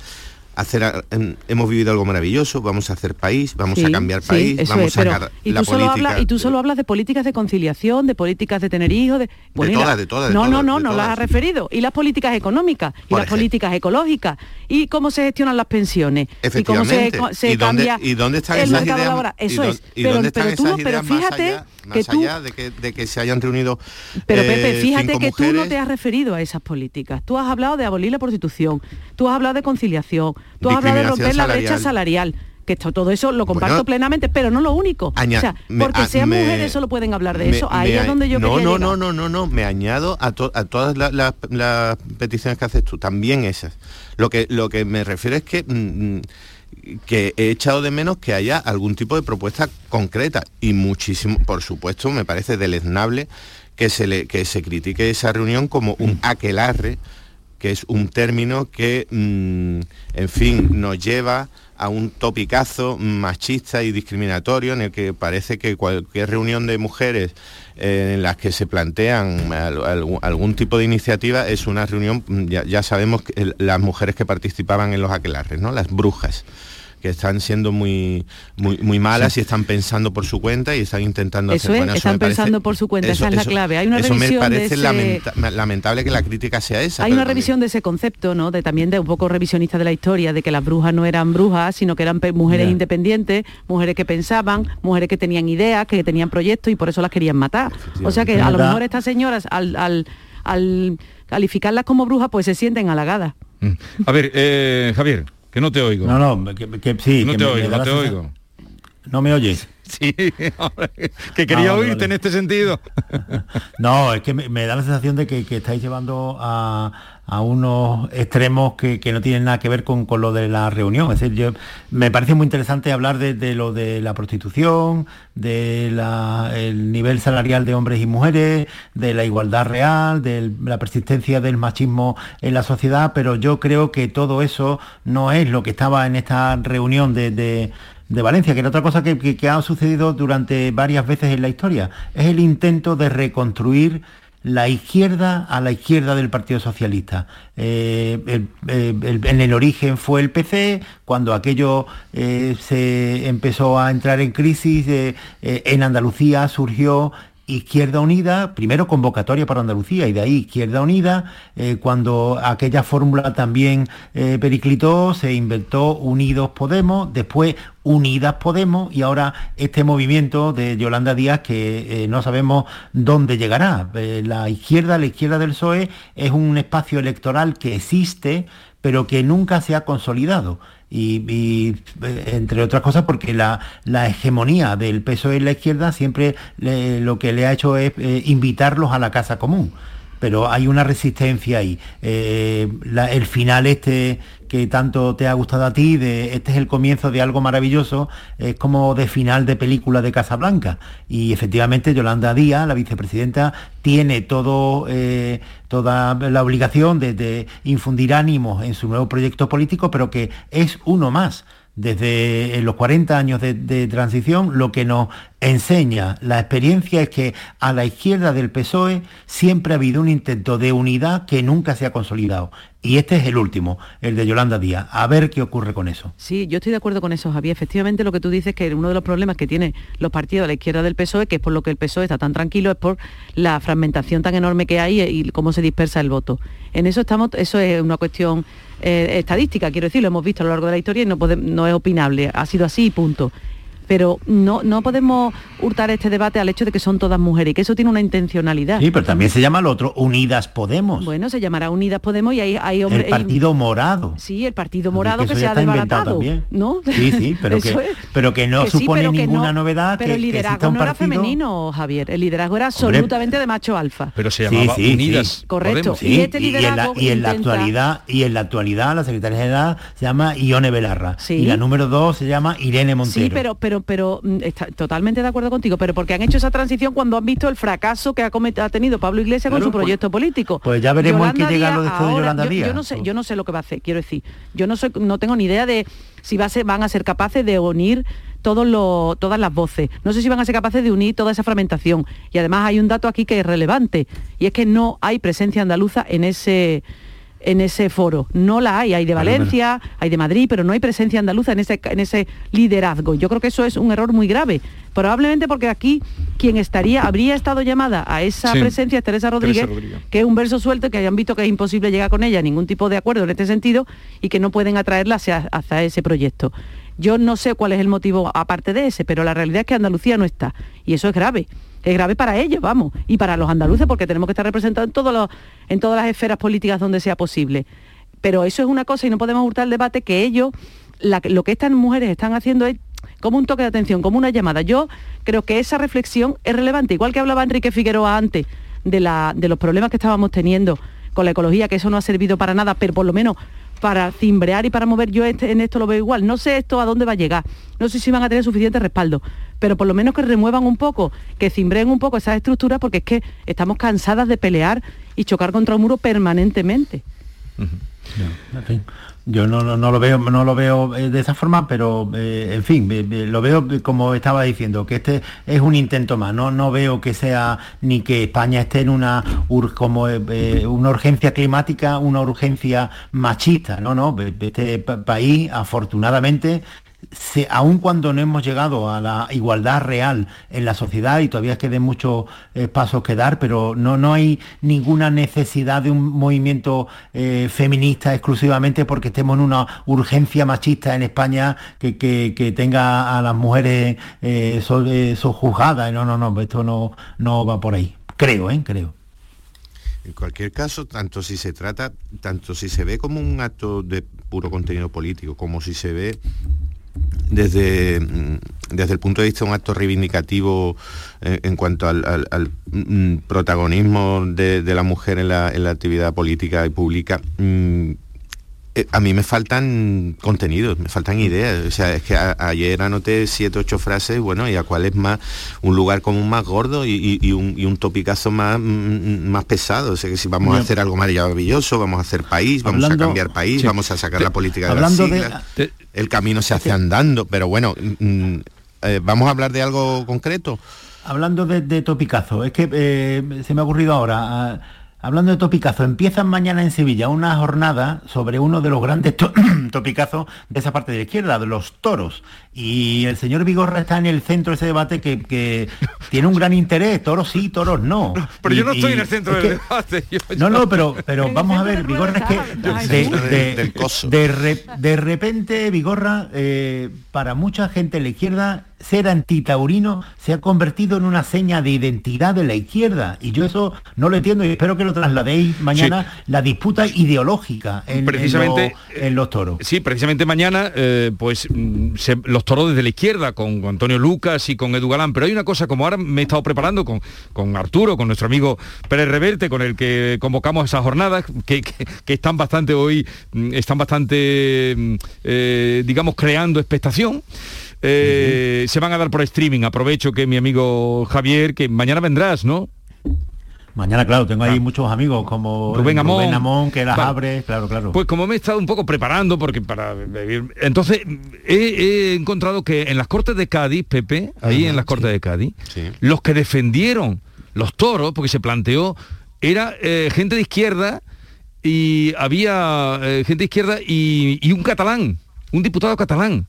hacer hemos vivido algo maravilloso, vamos a hacer país, vamos a cambiar país, vamos a sacar y la tú solo Hablas, y tú solo hablas de políticas de conciliación, de políticas de tener hijos, de, de todas, de todas. No, no, no, no las has referido. Y las políticas económicas, y las políticas ecológicas, y cómo se gestionan las pensiones, y cómo se, se cambia ¿Y dónde están el mercado laboral. Eso es. pero, pero, tú, pero fíjate más allá de, que, de que se hayan reunido Pero Pepe, eh, fíjate que tú no te has referido a esas políticas. Tú has hablado de abolir la prostitución, tú has hablado de conciliación, tú has hablado de romper la brecha salarial que todo eso lo comparto plenamente, pero no lo único. o sea, porque sean mujeres solo pueden hablar de eso. Ahí es donde yo no, no, no, no, no, no, me añado a, a todas las peticiones que haces tú, también esas. Lo que, lo que me refiero es que mm, mm, que he echado de menos que haya algún tipo de propuesta concreta y muchísimo, por supuesto, me parece deleznable que se, le, que se critique esa reunión como un aquelarre, que es un término que, mm, en fin, nos lleva a un topicazo machista y discriminatorio en el que parece que cualquier reunión de mujeres en las que se plantean algún, tipo de iniciativa es una reunión, ya, ya sabemos que las mujeres que participaban en los aquelarres, ¿no? las brujas que están siendo muy muy, muy malas y están pensando por su cuenta y están intentando eso hacer es, están pensando por su cuenta, esa es la clave. Hay una eso me parece lamentable que la crítica sea esa. Hay una revisión de ese concepto, ¿no? De también de un poco revisionista de la historia, de que las brujas no eran brujas, sino que eran mujeres independientes, mujeres que pensaban, mujeres que tenían ideas, que tenían proyectos y por eso las querían matar. O sea que a lo mejor estas señoras al, al, al calificarlas como brujas, pues se sienten halagadas. Mm. A ver, eh, Javier. Que no te oigo. No, no, que, sí. No te oigo, no te oigo. ¿No me oyes? Sí, que quería ah, oírte en este sentido. no, es que me, da la sensación de que, que estáis llevando a, a unos extremos que, no tienen nada que ver con, lo de la reunión. Es decir, yo, me parece muy interesante hablar de, lo de la prostitución, del nivel salarial de hombres y mujeres, de la igualdad real, de la persistencia del machismo en la sociedad, pero yo creo que todo eso no es lo que estaba en esta reunión de, Valencia, que era otra cosa que, que, ha sucedido durante varias veces en la historia. Es el intento de reconstruir la izquierda a la izquierda del Partido Socialista. Eh, en el origen fue el PC, cuando aquello eh, se empezó a entrar en crisis, eh, en Andalucía surgió Izquierda Unida, primero convocatoria para Andalucía y de ahí Izquierda Unida, cuando aquella fórmula también periclitó, se inventó Unidos Podemos, después Unidas Podemos y ahora este movimiento de Yolanda Díaz que eh, no sabemos dónde llegará. Eh, la izquierda, la izquierda del PSOE es un espacio electoral que existe pero que nunca se ha consolidado. Y, eh, entre otras cosas porque la, hegemonía del PSOE en la izquierda siempre lo que le ha hecho es invitarlos a la casa común pero hay una resistencia ahí. el final este que tanto te ha gustado a ti, de este es el comienzo de algo maravilloso, es como de final de película de Casablanca. Y efectivamente Yolanda Díaz, la vicepresidenta, tiene todo, eh, toda la obligación de, infundir ánimos en su nuevo proyecto político, pero que es uno más desde los 40 años de transición, lo que nos enseña la experiencia es que a la izquierda del PSOE siempre ha habido un intento de unidad que nunca se ha consolidado. Y este es el último, el de Yolanda Díaz. A ver qué ocurre con eso. Sí, yo estoy de acuerdo con eso, Javier. Efectivamente, lo que tú dices es que uno de los problemas que tienen los partidos de la izquierda del PSOE, que es por lo que el PSOE está tan tranquilo, es por la fragmentación tan enorme que hay y cómo se dispersa el voto. En eso estamos, eso es una cuestión eh, estadística, quiero decir, lo hemos visto a lo largo de la historia y no, no es opinable. Ha sido así, punto pero no, no podemos hurtar este debate al hecho de que son todas mujeres y que eso tiene una intencionalidad. Sí, pero también se llama lo otro Unidas Podemos. Bueno, se llamará Unidas Podemos y hay, hay hombres... El Partido Morado. Sí, el Partido Morado que, se ha desbaratado. ¿no? Sí, sí, pero, que, pero que no supone ninguna novedad. Pero el liderazgo no era femenino, Javier. El liderazgo era absolutamente de macho alfa. Pero se llamaba Unidas. Correcto. Y, este liderazgo y, en la, actualidad y en la actualidad la secretaria general se llama Ione Belarra. Y la número dos se llama Irene Montero. Sí, pero, pero, pero mm, está totalmente de acuerdo contigo, pero porque han hecho esa transición cuando han visto el fracaso que ha, ha tenido Pablo Iglesias con su pues, proyecto político. Pues ya veremos en qué llega lo de Yolanda Díaz. Yo, no sé, yo no sé lo que va a hacer, quiero decir. Yo no soy, no tengo ni idea de si va a ser, van a ser capaces de unir todos los, todas las voces. No sé si van a ser capaces de unir toda esa fragmentación. Y además hay un dato aquí que es relevante, y es que no hay presencia andaluza en ese en ese foro. No la hay, hay de Valencia, hay de Madrid, pero no hay presencia andaluza en ese, en ese liderazgo. Yo creo que eso es un error muy grave. Probablemente porque aquí quien estaría, habría estado llamada a esa presencia es Teresa Rodríguez, que es un verso suelto que hayan visto que es imposible llegar con ella a ningún tipo de acuerdo en este sentido y que no pueden atraerla hacia, hacia ese proyecto. Yo no sé cuál es el motivo aparte de ese, pero la realidad es que Andalucía no está. Y eso es grave es grave para ellos, vamos, y para los andaluces, porque tenemos que estar representados en, todas las esferas políticas donde sea posible. Pero eso es una cosa y no podemos hurtar el debate que ellos, lo que estas mujeres están haciendo es como un toque de atención, como una llamada. Yo creo que esa reflexión es relevante, igual que hablaba Enrique Figueroa antes de, la, de los problemas que estábamos teniendo con la ecología, que eso no ha servido para nada, pero por lo menos para cimbrear y para mover, yo este, en esto lo veo igual. No sé esto a dónde va a llegar, no sé si van a tener suficiente respaldo, pero por lo menos que remuevan un poco, que cimbreen un poco esas estructuras, porque es que estamos cansadas de pelear y chocar contra un muro permanentemente. Yo no, lo veo, no lo veo eh, de esa forma, pero eh, en fin, lo veo como estaba diciendo, que este es un intento más. No, no veo que sea ni que España esté en una como eh, una urgencia climática, una urgencia machista. No, no. Este país, afortunadamente, aun cuando no hemos llegado a la igualdad real en la sociedad y todavía queden muchos eh, pasos que dar, pero no, no hay ninguna necesidad de un movimiento eh, feminista exclusivamente porque estemos en una urgencia machista en España que, tenga a las mujeres eh, sojuzgadas. No, no, no, esto no, no va por ahí. Creo, ¿eh? Creo. En cualquier caso, tanto si se trata, tanto si se ve como un acto de puro contenido político, como si se ve desde, mm, desde el punto de vista de un acto reivindicativo eh, en cuanto al, mm, protagonismo de, la mujer en la, actividad política y pública, mm, eh, a mí me faltan contenidos, me faltan ideas. O sea, es que ayer anoté siete, ocho frases, bueno, y a cuál es más un lugar común más gordo y, un, topicazo más, más pesado. O sea, que si vamos a hacer algo maravilloso, vamos a hacer país, vamos a cambiar país, vamos a sacar la política de la sigla el camino se hace andando, pero bueno, mm, mm, eh, vamos a hablar de algo concreto. Hablando de, topicazo, es que eh, se me ha ocurrido ahora. Ah, Hablando de topicazos, empiezan mañana en Sevilla una jornada sobre uno de los grandes topicazos de esa parte de la izquierda, de los toros. Y el señor Vigorra está en el centro de ese debate que, tiene un gran interés, toros sí, toros no. pero yo no estoy en el centro del debate. no, no, pero, pero vamos a ver, Vigorra es que de, repente Vigorra, eh, para mucha gente en la izquierda, ser antitaurino se ha convertido en una seña de identidad de la izquierda. Y yo eso no lo entiendo y espero que lo trasladéis mañana, la disputa ideológica en, precisamente, en, los toros. Sí, precisamente mañana, eh, pues mm, los toros desde la izquierda, con, Antonio Lucas y con Edu Galán. Pero hay una cosa, como ahora me he estado preparando con, con Arturo, con nuestro amigo Pérez Reverte, con el que convocamos esas jornadas, que, están bastante hoy, mm, están bastante, mm, eh, digamos, creando expectación. Eh, se van a dar por streaming. Aprovecho que mi amigo Javier, que mañana vendrás, ¿no? Mañana, claro, tengo ahí muchos amigos como Rubén Amón, Rubén Amón que las Vale. abre, claro, claro. Pues como me he estado un poco preparando, porque para entonces he, he encontrado que en las Cortes de Cádiz, Pepe, ahí en las Cortes de Cádiz, los que defendieron los toros, porque se planteó, era eh, gente de izquierda y había eh, gente de izquierda y, y un catalán, un diputado catalán.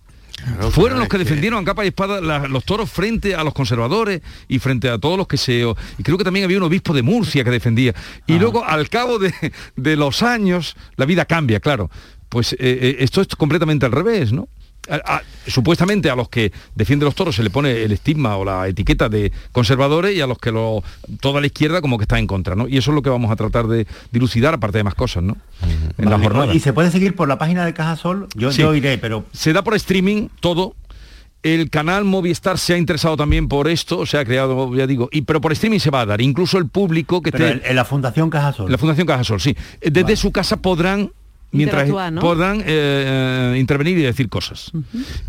Fueron los que defendieron a capa y espada la- los toros frente a los conservadores y frente a todos los que se... Y creo que también había un obispo de Murcia que defendía. Y luego, al cabo de, de los años, la vida cambia, claro. Pues eh, eh, esto es completamente al revés, ¿no? A- a- supuestamente a los que defienden los toros se le pone el estigma o la etiqueta de conservadores y a los que lo, toda la izquierda como que está en contra, ¿no? Y eso es lo que vamos a tratar de dilucidar, aparte de más cosas, ¿no? En la jornada. Y se puede seguir por la página de Cajasol, yo, Sí. yo iré, pero Se da por streaming todo. El canal Movistar se ha interesado también por esto, se ha creado, ya digo, y pero por streaming se va a dar. Incluso el público que Pero esté en- en la Fundación Cajasol. La Fundación Cajasol, sí. Desde su casa podrán mientras podrán eh, eh, intervenir y decir cosas.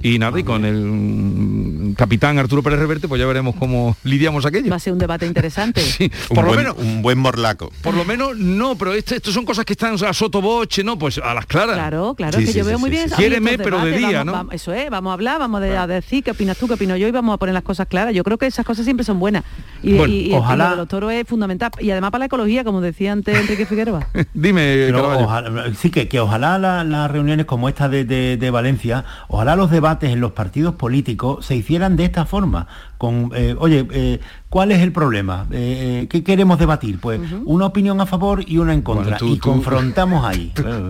Y nada, y con el mm, capitán Arturo Pérez Reverte, pues ya veremos cómo lidiamos aquello. Va a ser un debate interesante. Sí, Un por lo buen- menos un buen morlaco. por lo menos no, pero este- esto son cosas que están a sotoboche, ¿no? Pues a las claras. Claro, claro, es que yo veo muy bien. Quiéreme, estos pero de día, vamos- ¿no? vamos- eso es, vamos a hablar, vamos a, de- a decir qué opinas tú, qué opino yo y vamos a poner las cosas claras. Yo creo que esas cosas siempre son buenas. Y, Bueno, y- y ojalá- lo de los toros es fundamental. Y además para la ecología, como decía antes Enrique Figueroa. Dime, ojalá- sí, que, que ojalá la- las reuniones como esta de, de- de Valencia, ojalá los debates en los partidos políticos se hicieran de esta forma, con, eh, oye, eh, ¿cuál es el problema? Eh, eh, ¿Qué queremos debatir? Pues una opinión a favor y una en contra, Bueno, tú- y tú- confrontamos ahí. Claro,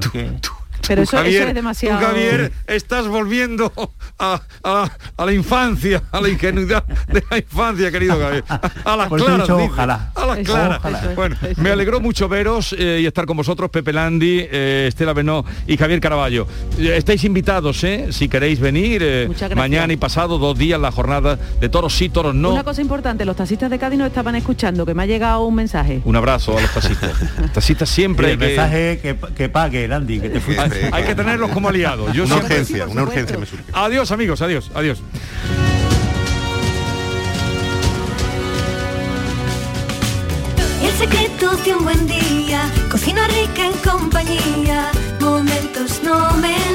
Pero eso, eso Javier, es demasiado... tú, Javier, estás volviendo a, a- a la infancia, a la ingenuidad de la infancia, querido Javier. A, a las Por claras. dicho dice. ojalá. A las Eso, claras. ojalá. Bueno, me alegró mucho veros eh, y estar con vosotros, Pepe Landi, eh, Estela Benó y Javier Caraballo. Eh, estáis invitados, ¿eh? Si queréis venir, eh, mañana y pasado, dos días la jornada de toros sí, toros no. Una cosa importante, los taxistas de Cádiz nos estaban escuchando, que me ha llegado un mensaje. Un abrazo a los taxistas. taxistas siempre el hay que, mensaje que, que pague, Landy, que te fuiste. Hay, hay que tenerlos como aliados. Yo una siempre- urgencia, una urgencia me surge. Adiós amigos, adiós, adiós. El secreto de un buen día, cocina rica en compañía, momentos nomen, hay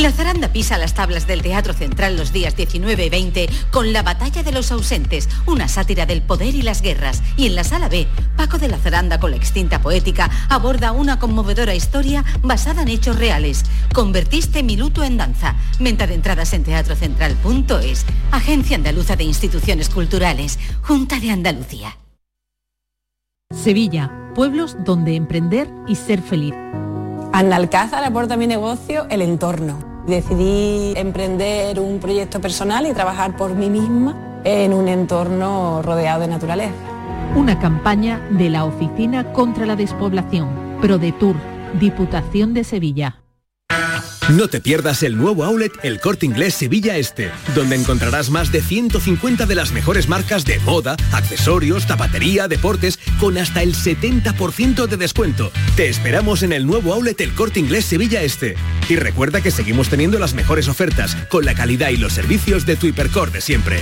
La zaranda pisa las tablas del Teatro Central los días 19 y 20 con La Batalla de los Ausentes, una sátira del poder y las guerras. Y en la sala B, Paco de la Zaranda con la extinta poética aborda una conmovedora historia basada en hechos reales. Convertiste mi luto en danza. Venta de entradas en teatrocentral.es. Agencia Andaluza de Instituciones Culturales. Junta de Andalucía. Sevilla, pueblos donde emprender y ser feliz. Analcázar aporta a mi negocio el entorno. Decidí emprender un proyecto personal y trabajar por mí misma en un entorno rodeado de naturaleza. Una campaña de la Oficina contra la Despoblación, ProDetour, Diputación de Sevilla. No te pierdas el nuevo outlet El Corte Inglés Sevilla Este, donde encontrarás más de 150 de las mejores marcas de moda, accesorios, zapatería, deportes, con hasta el 70% de descuento. Te esperamos en el nuevo outlet El Corte Inglés Sevilla Este. Y recuerda que seguimos teniendo las mejores ofertas, con la calidad y los servicios de tu hipercor de siempre.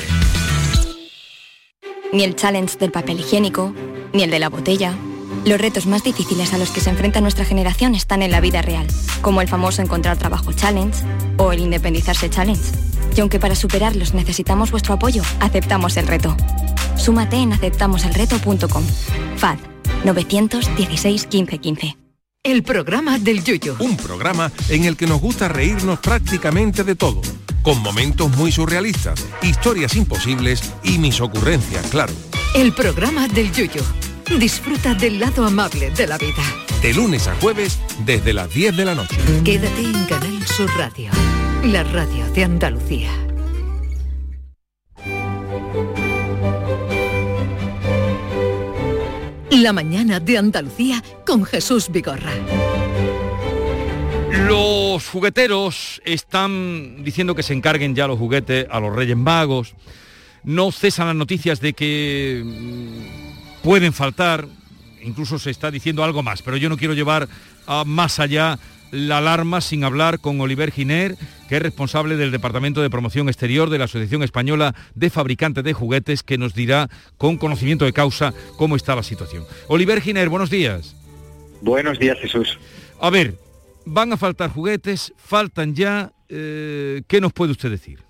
Ni el challenge del papel higiénico, ni el de la botella. Los retos más difíciles a los que se enfrenta nuestra generación están en la vida real, como el famoso encontrar trabajo challenge o el independizarse challenge. Y aunque para superarlos necesitamos vuestro apoyo, aceptamos el reto. Súmate en aceptamoselreto.com. FAD 916 15 15. El programa del Yuyo. Un programa en el que nos gusta reírnos prácticamente de todo, con momentos muy surrealistas, historias imposibles y mis ocurrencias, claro. El programa del Yuyo. Disfruta del lado amable de la vida. De lunes a jueves desde las 10 de la noche. Quédate en Canal Sur Radio, la radio de Andalucía. La mañana de Andalucía con Jesús Vigorra. Los jugueteros están diciendo que se encarguen ya los juguetes a los Reyes Magos. No cesan las noticias de que mm, pueden faltar. Incluso se está diciendo algo más, pero yo no quiero llevar a más allá la alarma sin hablar con Oliver Giner, que es responsable del Departamento de Promoción Exterior de la Asociación Española de Fabricantes de Juguetes, que nos dirá con conocimiento de causa cómo está la situación. Oliver Giner, buenos días. Buenos días, Jesús. A ver, van a faltar juguetes, faltan ya. eh, ¿Qué nos puede usted decir?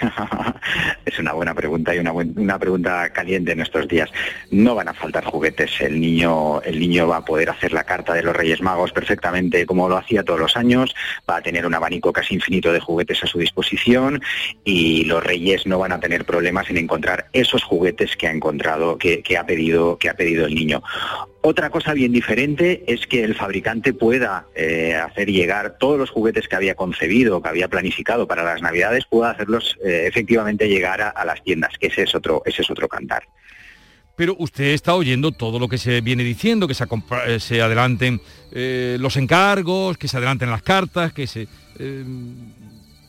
es una buena pregunta y una, una pregunta caliente en estos días. No van a faltar juguetes. El niño, el niño va a poder hacer la carta de los Reyes Magos perfectamente como lo hacía todos los años. Va a tener un abanico casi infinito de juguetes a su disposición y los Reyes no van a tener problemas en encontrar esos juguetes que ha encontrado, que, que ha pedido, que ha pedido el niño. Otra cosa bien diferente es que el fabricante pueda eh, hacer llegar todos los juguetes que había concebido, que había planificado para las Navidades, pueda hacerlos eh, efectivamente llegar a, a las tiendas, que ese es otro, ese es otro cantar. Pero usted está oyendo todo lo que se viene diciendo, que se, eh, se adelanten eh, los encargos, que se adelanten las cartas, que se...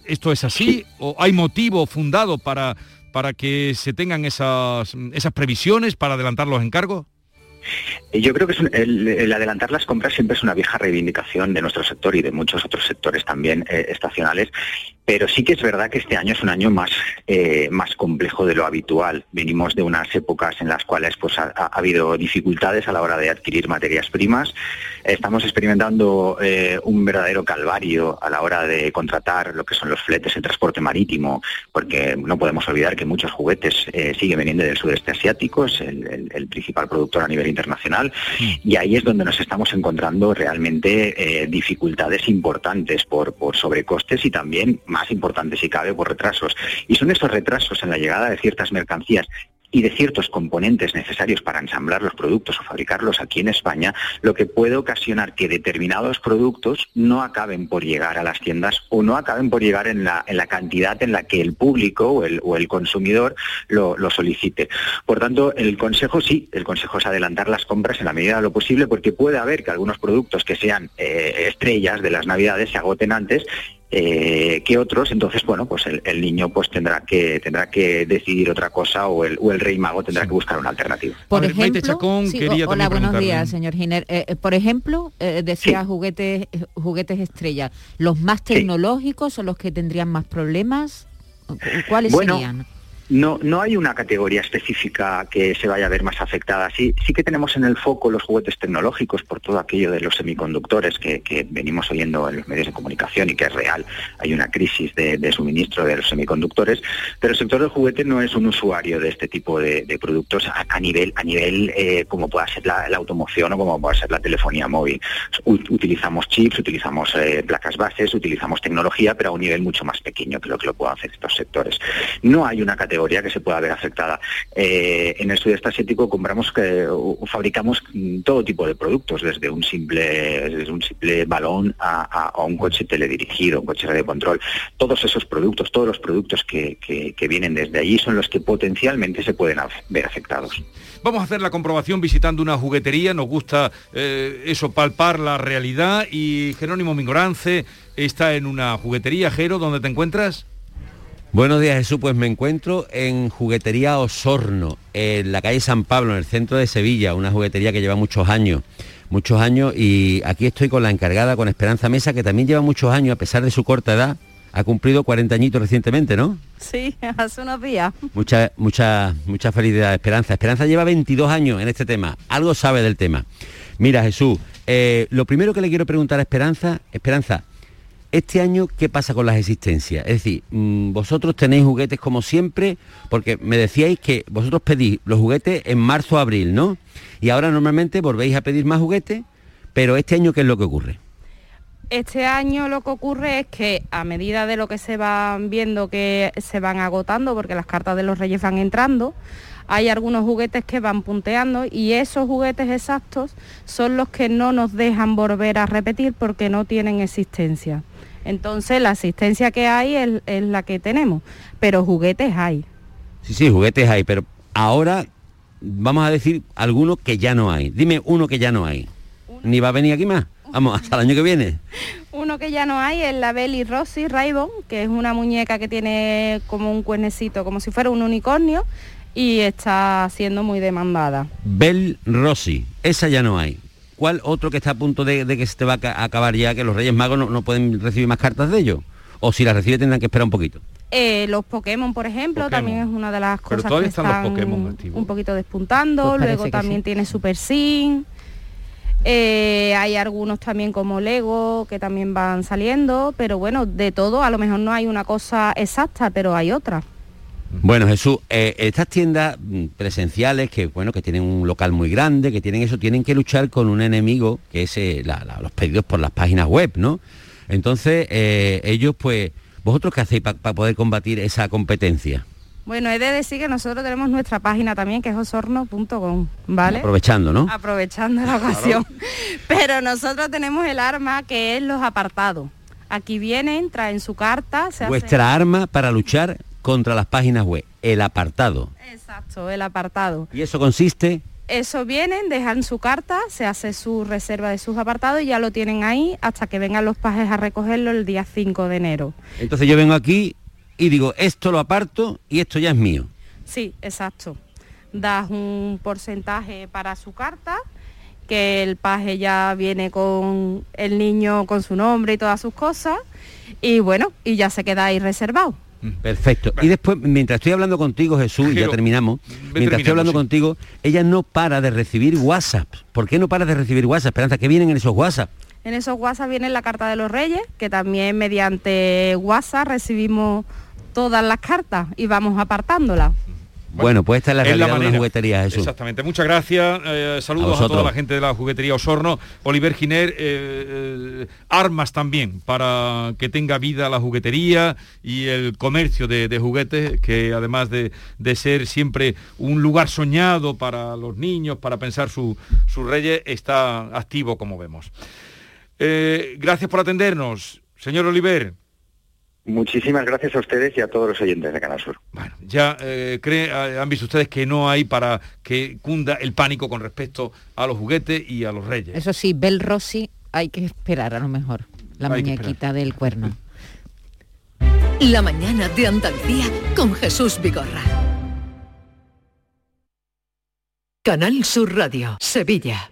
¿Esto es así? ¿O hay motivo fundado para, para que se tengan esas, esas previsiones para adelantar los encargos? Eh, Yo creo que es el adelantar las compras siempre es una vieja reivindicación de nuestro sector y de muchos otros sectores también eh, estacionales, pero sí que es verdad que este año es un año más, eh, más complejo de lo habitual. Venimos de unas épocas en las cuales pues, ha, ha habido dificultades a la hora de adquirir materias primas. Estamos experimentando eh, un verdadero calvario a la hora de contratar lo que son los fletes en transporte marítimo, porque no podemos olvidar que muchos juguetes eh, siguen viniendo del sudeste asiático, es el, el- el principal productor a nivel internacional, y ahí es donde nos estamos encontrando realmente dificultades importantes por, por sobrecostes y también más importantes si cabe por retrasos. Y son esos retrasos en la llegada de ciertas mercancías y de ciertos componentes necesarios para ensamblar los productos o fabricarlos aquí en España, lo que puede ocasionar que determinados productos no acaben por llegar a las tiendas o no acaben por llegar en la, en la cantidad en la que el público o el, o el consumidor lo, lo solicite. Por tanto, el consejo sí, el consejo es adelantar las compras en la medida de lo posible porque puede haber que algunos productos que sean eh, estrellas de las navidades se agoten antes eh, que otros, entonces bueno, pues el, el niño pues tendrá que tendrá que decidir otra cosa o el, o el rey mago tendrá que buscar una alternativa. Por ver, ejemplo, Chacón sí, quería o- también hola, buenos días, señor Giner. Eh, eh, por ejemplo, eh, decía juguetes, juguetes estrella. ¿Los más tecnológicos son los que tendrían más problemas? ¿Cu- ¿Cuáles Bueno, serían? No, no hay una categoría específica que se vaya a ver más afectada. Sí, sí que tenemos en el foco los juguetes tecnológicos por todo aquello de los semiconductores que, venimos oyendo en los medios de comunicación y que es real. Hay una crisis de, suministro de los semiconductores, pero el sector del juguete no es un usuario de este tipo de, productos a, nivel, a nivel eh, como pueda ser la, automoción o como pueda ser la telefonía móvil. Utilizamos chips, utilizamos eh, placas bases, utilizamos tecnología, pero a un nivel mucho más pequeño que lo que lo puedan hacer estos sectores. No hay una categoría que se pueda ver afectada. Eh, en el sudeste asiático compramos que o fabricamos todo tipo de productos, desde un simple, desde un simple balón a, un coche teledirigido, un coche de control. Todos esos productos, todos los productos que, que, que vienen desde allí son los que potencialmente se pueden ver afectados. Vamos a hacer la comprobación visitando una juguetería, nos gusta eh, eso, palpar la realidad y Jerónimo Mingorance está en una juguetería, Jero, ¿dónde te encuentras? Buenos días Jesús, pues me encuentro en Juguetería Osorno, en la calle San Pablo, en el centro de Sevilla, una juguetería que lleva muchos años, muchos años y aquí estoy con la encargada, con Esperanza Mesa, que también lleva muchos años, a pesar de su corta edad, ha cumplido 40 añitos recientemente, ¿no? Sí, hace unos días. Mucha, mucha, mucha felicidad, Esperanza. Esperanza lleva 22 años en este tema, algo sabe del tema. Mira, Jesús, eh, lo primero que le quiero preguntar a Esperanza, Esperanza, este año, ¿qué pasa con las existencias? Es decir, mm, vosotros tenéis juguetes como siempre, porque me decíais que vosotros pedís los juguetes en marzo abril, ¿no? Y ahora normalmente volvéis a pedir más juguetes, pero este año, ¿qué es lo que ocurre? Este año lo que ocurre es que a medida de lo que se van viendo que se van agotando, porque las cartas de los reyes van entrando, hay algunos juguetes que van punteando y esos juguetes exactos son los que no nos dejan volver a repetir porque no tienen existencia. Entonces la asistencia que hay es, es la que tenemos, pero juguetes hay. Sí, sí, juguetes hay, pero ahora vamos a decir algunos que ya no hay. Dime uno que ya no hay. Ni va a venir aquí más. Vamos, hasta el año que viene. Uno que ya no hay es la Belly Rossi Raybon, que es una muñeca que tiene como un cuernecito, como si fuera un unicornio, y está siendo muy demandada. Bell Rossi, esa ya no hay. ¿Cuál otro que está a punto de, que se te va a acabar ya, que los Reyes Magos no, pueden recibir más cartas de ellos? O si las recibe tendrán que esperar un poquito. Eh, los Pokémon, por ejemplo, también es una de las cosas que están, un poquito despuntando. Pues Luego también tiene Super Sin. Eh, hay algunos también como Lego que también van saliendo, pero bueno, de todo, a lo mejor no hay una cosa exacta, pero hay otra. Bueno, Jesús, eh, estas tiendas mm, presenciales que bueno que tienen un local muy grande, que tienen eso, tienen que luchar con un enemigo que es eh, los pedidos por las páginas web, ¿no? Entonces ellos, pues, vosotros qué hacéis para poder combatir esa competencia? Bueno, he de decir que nosotros tenemos nuestra página también, que es osorno.com, ¿vale? Aprovechando, ¿no? Aprovechando la ocasión. Pero nosotros tenemos el arma que es los apartados. Aquí vienen, traen su carta. Vuestra arma para luchar contra las páginas web, el apartado. Exacto, el apartado. ¿Y eso consiste? Eso vienen, dejan su carta, se hace su reserva de sus apartados y ya lo tienen ahí hasta que vengan los pajes a recogerlo el día 5 de enero. Entonces yo vengo aquí y digo, esto lo aparto y esto ya es mío. Sí, exacto. Das un porcentaje para su carta, que el paje ya viene con el niño con su nombre y todas sus cosas, y bueno, y ya se queda ahí reservado. Mm, perfecto. Y después, mientras estoy hablando contigo, Jesús, ya terminamos, mientras estoy hablando contigo, ella no para de recibir WhatsApp. ¿Por qué no para de recibir WhatsApp? Esperanza, ¿qué vienen en esos WhatsApp? En esos WhatsApp viene la carta de los reyes, que también mediante WhatsApp recibimos todas las cartas y vamos apartándolas. Bueno, pues esta es la realidad de la juguetería, Jesús. Exactamente. Muchas gracias. Eh, saludos a, toda la gente de la juguetería Osorno. Oliver Giner, eh, eh, armas también para que tenga vida la juguetería y el comercio de, juguetes, que además de, ser siempre un lugar soñado para los niños, para pensar sus reyes, está activo, como vemos. gracias por atendernos, señor Oliver. Muchísimas gracias a ustedes y a todos los oyentes de Canal Sur. Bueno, ya eh, eh, han visto ustedes que no hay para que cunda el pánico con respecto a los juguetes y a los reyes. Eso sí, Bel Rossi hay que esperar a lo mejor, la muñequita del cuerno. La mañana de Andalucía con Jesús Vigorra. Canal Sur Radio, Sevilla.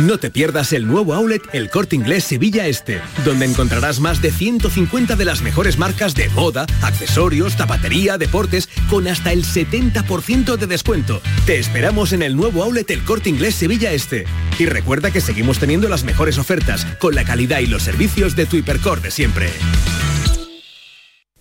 No te pierdas el nuevo outlet El Corte Inglés Sevilla Este, donde encontrarás más de 150 de las mejores marcas de moda, accesorios, zapatería, deportes, con hasta el 70% de descuento. Te esperamos en el nuevo outlet El Corte Inglés Sevilla Este. Y recuerda que seguimos teniendo las mejores ofertas, con la calidad y los servicios de tu hipercor de siempre.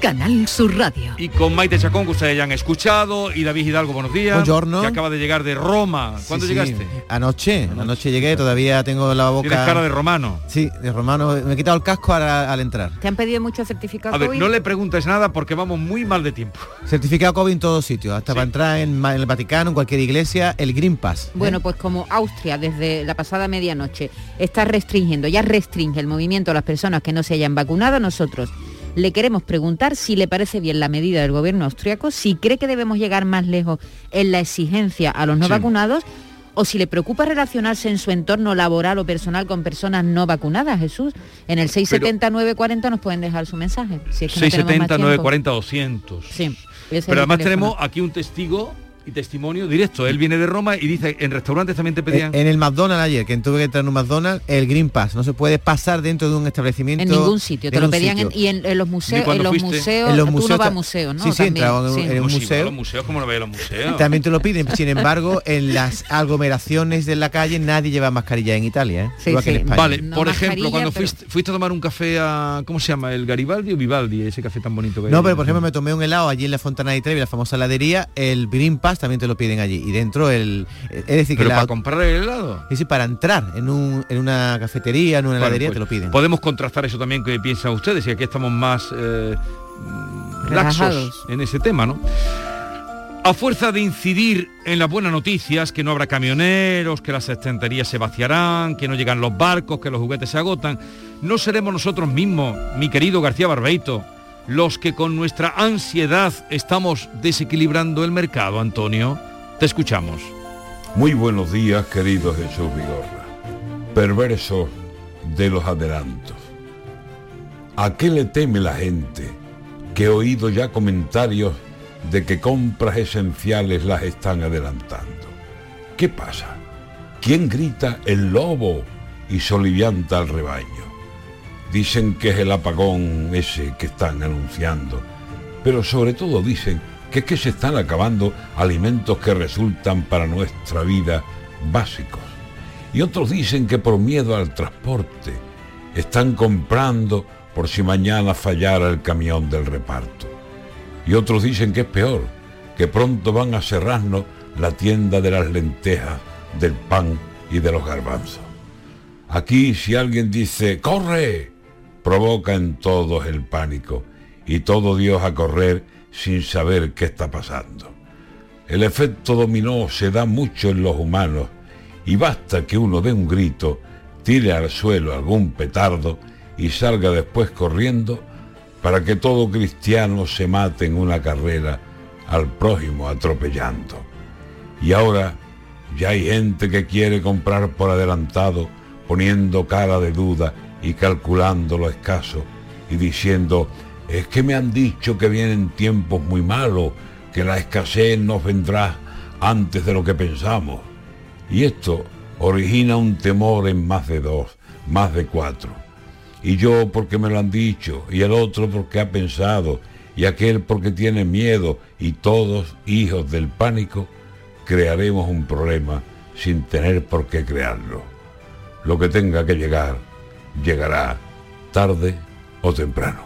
Canal Sur Radio. Y con Maite Chacón, que ustedes ya han escuchado, y David Hidalgo, buenos días. Buongiorno. Que acaba de llegar de Roma. ¿Cuándo Sí, sí. llegaste? Anoche, anoche llegué, todavía tengo la boca... Tienes cara de romano. Sí, de romano. Me he quitado el casco al, al entrar. ¿Te han pedido mucho certificado A ver, COVID? no le preguntes nada porque vamos muy mal de tiempo. Certificado COVID en todos sitios, hasta para entrar en el Vaticano, en cualquier iglesia, el Green Pass. ¿eh? Bueno, pues como Austria desde la pasada medianoche está restringiendo, ya restringe el movimiento a las personas que no se hayan vacunado, nosotros le queremos preguntar si le parece bien la medida del gobierno austriaco, si cree que debemos llegar más lejos en la exigencia a los no Sí. vacunados o si le preocupa relacionarse en su entorno laboral o personal con personas no vacunadas, Jesús. En el 670-940 nos pueden dejar su mensaje. Si es que no tenemos más 670, tiempo. 940, 200. Sí. Pero además teléfono. tenemos aquí un testigo y testimonio directo. Él viene de Roma y dice, en restaurantes también te pedían... En el McDonald's ayer, que tuve que entrar en un McDonald's, el Green Pass. No se puede pasar dentro de un establecimiento. En ningún sitio, te en lo pedían en, y en, en los museos, en los fuiste? museos, En los tú no museos vas a ta- museos, ¿no? Sí, sí, También, entraba en, sí. en un sí, museo. los museos, como no los museos? También te lo piden. Sin embargo, en las aglomeraciones de la calle nadie lleva mascarilla en Italia, ¿eh? Sí, Igual que en sí. España. Vale, No por ejemplo, cuando pero- fuiste, fuiste a tomar un café a... ¿Cómo se llama? ¿El Garibaldi o Vivaldi? Ese café tan bonito que No, hay. pero por ejemplo me tomé un helado allí en la Fontana de Trevi, la famosa heladería, el Green Pass también te lo piden allí. Y dentro el... Es decir, que ¿Pero la... para comprar el helado? Es decir, para entrar en, un- en una cafetería, en una Bueno, heladería, pues, te lo piden. Podemos contrastar eso también que piensan ustedes y aquí estamos más eh, mm, laxos Relajados. en ese tema, ¿no? A fuerza de incidir en las buenas noticias, que no habrá camioneros, que las estanterías se vaciarán, que no llegan los barcos, que los juguetes se agotan, no seremos nosotros mismos, mi querido García Barbeito, los que con nuestra ansiedad estamos desequilibrando el mercado, Antonio. Te escuchamos. Muy buenos días, querido Jesús Vigorra. Perverso de los adelantos. ¿A qué le teme la gente que he oído ya comentarios de que compras esenciales las están adelantando? ¿Qué pasa? ¿Quién grita el lobo y solivianta al rebaño? Dicen que es el apagón ese que están anunciando, pero sobre todo dicen que es que se están acabando alimentos que resultan para nuestra vida básicos. Y otros dicen que por miedo al transporte están comprando por si mañana fallara el camión del reparto. Y otros dicen que es peor, que pronto van a cerrarnos la tienda de las lentejas, del pan y de los garbanzos. Aquí si alguien dice, ¡corre! Provoca en todos el pánico y todo Dios a correr sin saber qué está pasando. El efecto dominó se da mucho en los humanos y basta que uno dé un grito, tire al suelo algún petardo y salga después corriendo para que todo cristiano se mate en una carrera al prójimo atropellando. Y ahora ya hay gente que quiere comprar por adelantado, poniendo cara de duda y calculando lo escaso y diciendo, es que me han dicho que vienen tiempos muy malos, que la escasez nos vendrá antes de lo que pensamos. Y esto origina un temor en más de dos, más de cuatro. y yo porque me lo han dicho, y el otro porque ha pensado, y aquel porque tiene miedo, y todos, hijos del pánico, crearemos un problema sin tener por qué crearlo. Lo que tenga que llegar, llegará tarde o temprano.